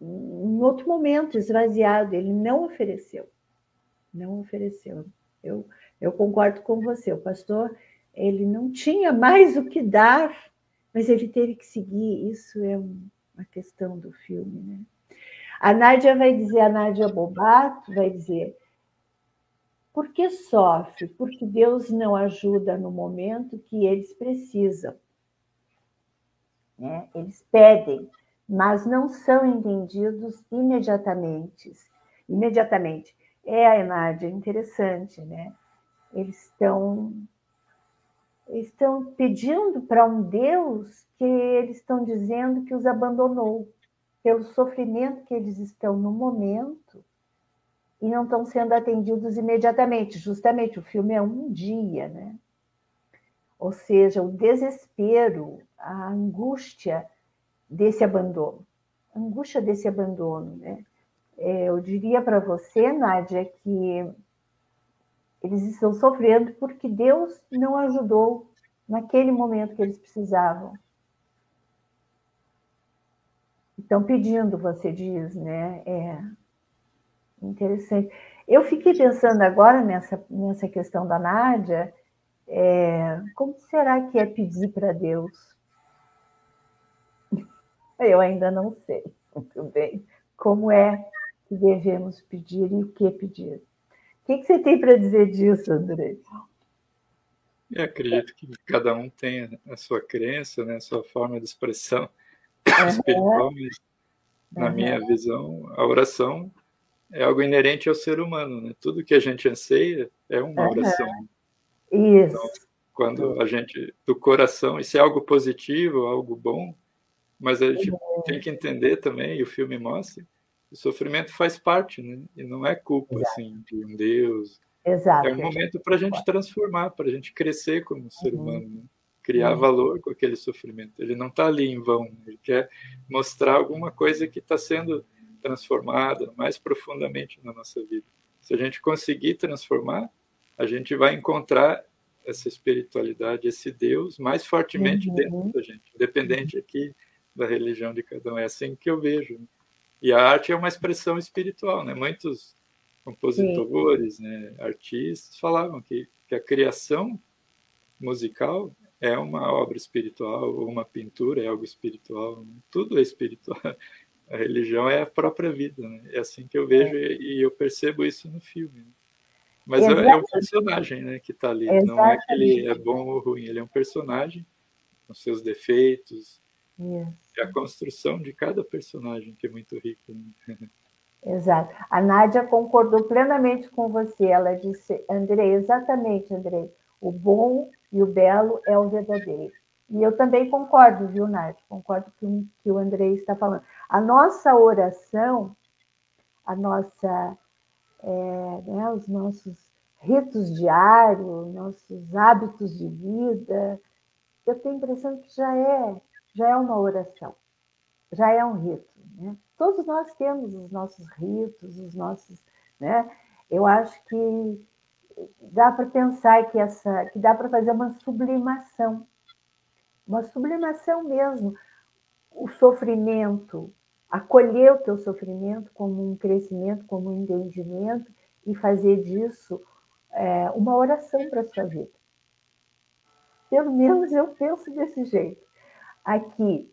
em outro momento, esvaziado, ele não ofereceu. Não ofereceu. Eu, eu concordo com você, o pastor, ele não tinha mais o que dar, mas ele teve que seguir. Isso é uma questão do filme, né? A Nádia vai dizer, a Nádia Bobato vai dizer, por que sofre? Porque Deus não ajuda no momento que eles precisam. Né? Eles pedem, mas não são entendidos imediatamente. Imediatamente. É, Nádia, interessante, né? Eles estão estão pedindo para um Deus que eles estão dizendo que os abandonou pelo sofrimento que eles estão no momento e não estão sendo atendidos imediatamente. Justamente, o filme é um dia, né? Ou seja, o desespero, a angústia desse abandono, a angústia desse abandono, né? É, eu diria para você, Nádia, que eles estão sofrendo porque Deus não ajudou naquele momento que eles precisavam. Estão pedindo, você diz, né? É interessante. Eu fiquei pensando agora nessa, nessa questão da Nádia, é, como será que é pedir para Deus? Eu ainda não sei muito bem como é que devemos pedir e o que pedir. O que, que você tem para dizer disso, André? Eu acredito que cada um tem a sua crença, né, a sua forma de expressão uhum. espiritual, mas na uhum. minha visão, a oração é algo inerente ao ser humano, né? Tudo que a gente anseia é uma oração. Isso. Então, quando a gente do coração, isso é algo positivo, algo bom, mas a gente uhum. tem que entender também, e o filme mostra, o sofrimento faz parte, né? E não é culpa Exato. assim de um Deus. Exato. É um momento para a gente transformar, para a gente crescer como ser uhum. humano, né? criar uhum. valor com aquele sofrimento. Ele não está ali em vão. Ele quer mostrar alguma coisa que está sendo transformada mais profundamente na nossa vida. Se a gente conseguir transformar, a gente vai encontrar essa espiritualidade, esse Deus mais fortemente uhum. dentro da gente, independente aqui da religião de cada um. É assim que eu vejo. Né? E a arte é uma expressão espiritual, né? Muitos compositores, né, artistas falavam que, que a criação musical é uma obra espiritual, ou uma pintura é algo espiritual, né? tudo é espiritual. A religião é a própria vida, né? é assim que eu vejo é. e eu percebo isso no filme. Né? Mas é, é, um personagem né, que está ali, Exatamente. não é que ele é bom ou ruim, ele é um personagem com seus defeitos, é a construção de cada personagem que é muito rico. Né? Exato. A Nádia concordou plenamente com você. Ela disse, Andrei, exatamente, Andrei, o bom e o belo é o verdadeiro. E eu também concordo, viu, Nádia? Concordo com o que o Andrei está falando. A nossa oração, a nossa, é, né, os nossos ritos diários, nossos hábitos de vida, eu tenho a impressão que já é já é uma oração, já é um rito. Né? Todos nós temos os nossos ritos, os nossos. Né? Eu acho que dá para pensar que, essa, que dá para fazer uma sublimação, uma sublimação mesmo. O sofrimento, acolher o teu sofrimento como um crescimento, como um entendimento e fazer disso é, uma oração para a sua vida. Pelo menos eu penso desse jeito. Aqui,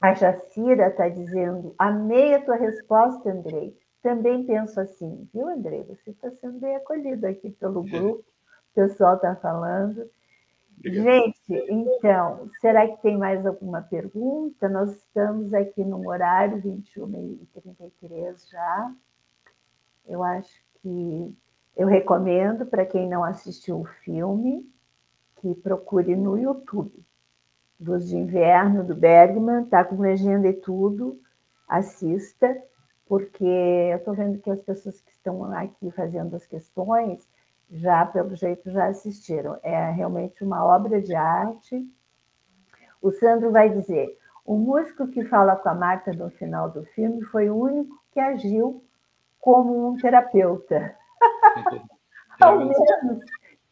a Jacira está dizendo: amei a tua resposta, Andrei. Também penso assim, viu, Andrei? Você está sendo bem acolhido aqui pelo grupo, o pessoal está falando. Gente, então, será que tem mais alguma pergunta? Nós estamos aqui no horário 21h33 já. Eu acho que eu recomendo para quem não assistiu o filme que procure no YouTube. Luz de Inverno, do Bergman, está com legenda e tudo, assista, porque eu estou vendo que as pessoas que estão aqui fazendo as questões já, pelo jeito, já assistiram. É realmente uma obra de arte. O Sandro vai dizer: o músico que fala com a Marta no final do filme foi o único que agiu como um terapeuta. Ao menos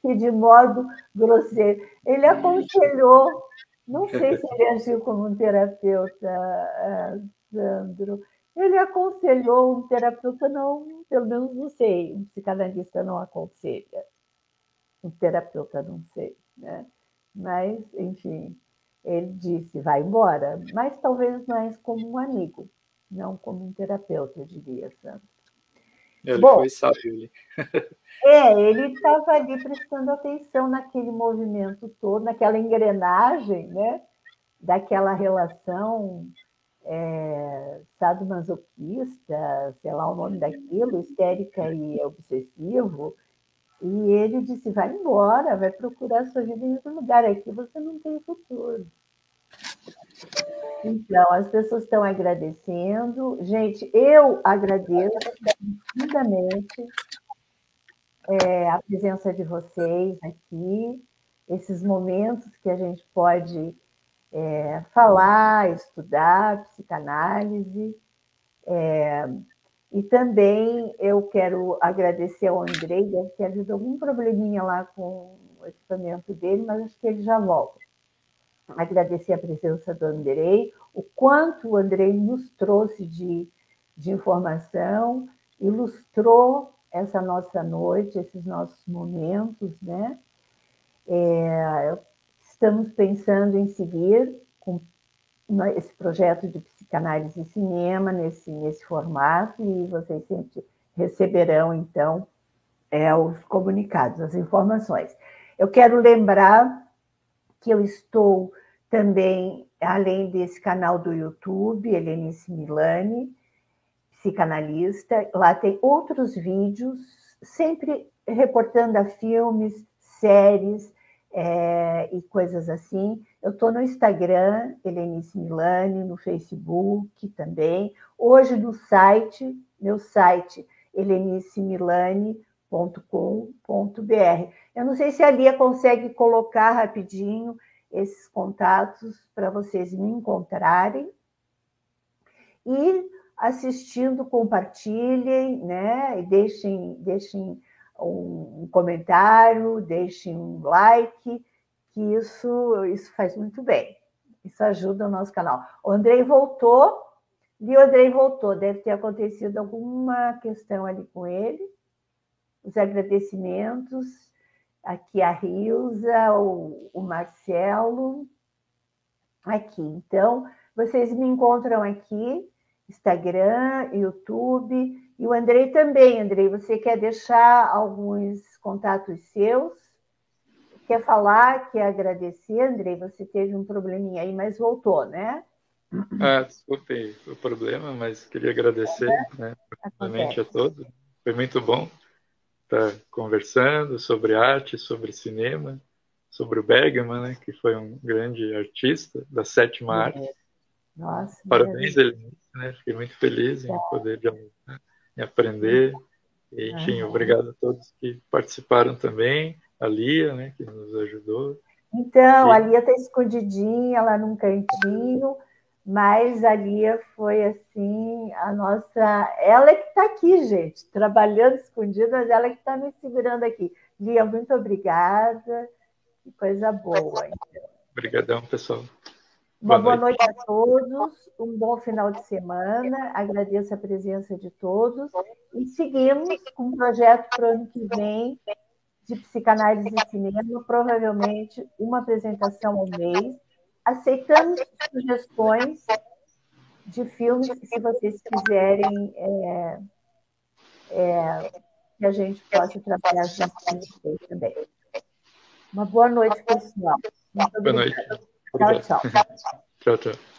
que de modo grosseiro. Ele aconselhou não sei se ele agiu como um terapeuta, eh, Sandro. Ele aconselhou um terapeuta, não, pelo menos não sei, um psicanalista não aconselha. Um terapeuta, não sei, né? Mas, enfim, ele disse, vai embora, mas talvez mais como um amigo, não como um terapeuta, eu diria, Sandro. Ele Bom, foi sábio. É, ele estava ali prestando atenção naquele movimento todo, naquela engrenagem, né? daquela relação é, sadomasoquista, sei lá o nome daquilo, histérica e obsessivo, e ele disse: vai embora, vai procurar sua vida em outro lugar, aqui você não tem futuro. Então, as pessoas estão agradecendo. Gente, eu agradeço profundamente é, a presença de vocês aqui, esses momentos que a gente pode é, falar, estudar psicanálise. É, e também eu quero agradecer ao Andrei, ter havido algum probleminha lá com o equipamento dele, mas acho que ele já volta. Agradecer a presença do Andrei, o quanto o Andrei nos trouxe de, de informação, ilustrou essa nossa noite, esses nossos momentos, né? É, estamos pensando em seguir com esse projeto de psicanálise e cinema nesse, nesse formato e vocês sempre receberão, então, é, os comunicados, as informações. Eu quero lembrar que eu estou também, além desse canal do YouTube, Helenice Milani, psicanalista, lá tem outros vídeos, sempre reportando a filmes, séries, é, e coisas assim. Eu estou no Instagram, Helenice Milani, no Facebook também. Hoje no site, meu site, helenicemilani.com.br. Eu não sei se a Lia consegue colocar rapidinho esses contatos para vocês me encontrarem. E assistindo, compartilhem, né? E deixem, deixem um comentário, deixem um like, que isso, isso faz muito bem. Isso ajuda o nosso canal. O Andrei voltou, e o Andrei voltou, deve ter acontecido alguma questão ali com ele. Os agradecimentos, aqui a Rilza, o, o Marcelo, aqui. Então, vocês me encontram aqui, Instagram, YouTube, e o Andrei também. Andrei, você quer deixar alguns contatos seus? Quer falar, quer agradecer? Andrei, você teve um probleminha aí, mas voltou, né? Ah, desculpe o problema, mas queria agradecer né, a todos. Foi muito bom estar conversando sobre arte, sobre cinema, sobre o Bergman, né, que foi um grande artista da sétima é. arte. Nossa, Parabéns, ele, né? Fiquei muito feliz em poder dialogar em aprender. E, enfim, uhum. obrigado a todos que participaram também. A Lia, né, que nos ajudou. Então, e... a Lia está escondidinha lá num cantinho, mas a Lia foi assim, a nossa. Ela é que está aqui, gente, trabalhando escondida, mas ela é que está me segurando aqui. Lia, muito obrigada. Que coisa boa. Então. Obrigadão, pessoal. Uma boa, boa noite. noite a todos, um bom final de semana. Agradeço a presença de todos e seguimos com um projeto para o ano que vem de psicanálise e cinema, provavelmente uma apresentação ao mês. Aceitamos sugestões de filmes que, se vocês quiserem, é, é, que a gente possa trabalhar junto com vocês também. Uma boa noite, pessoal. Muito boa noite. Tchau, tchau. tchau, tchau.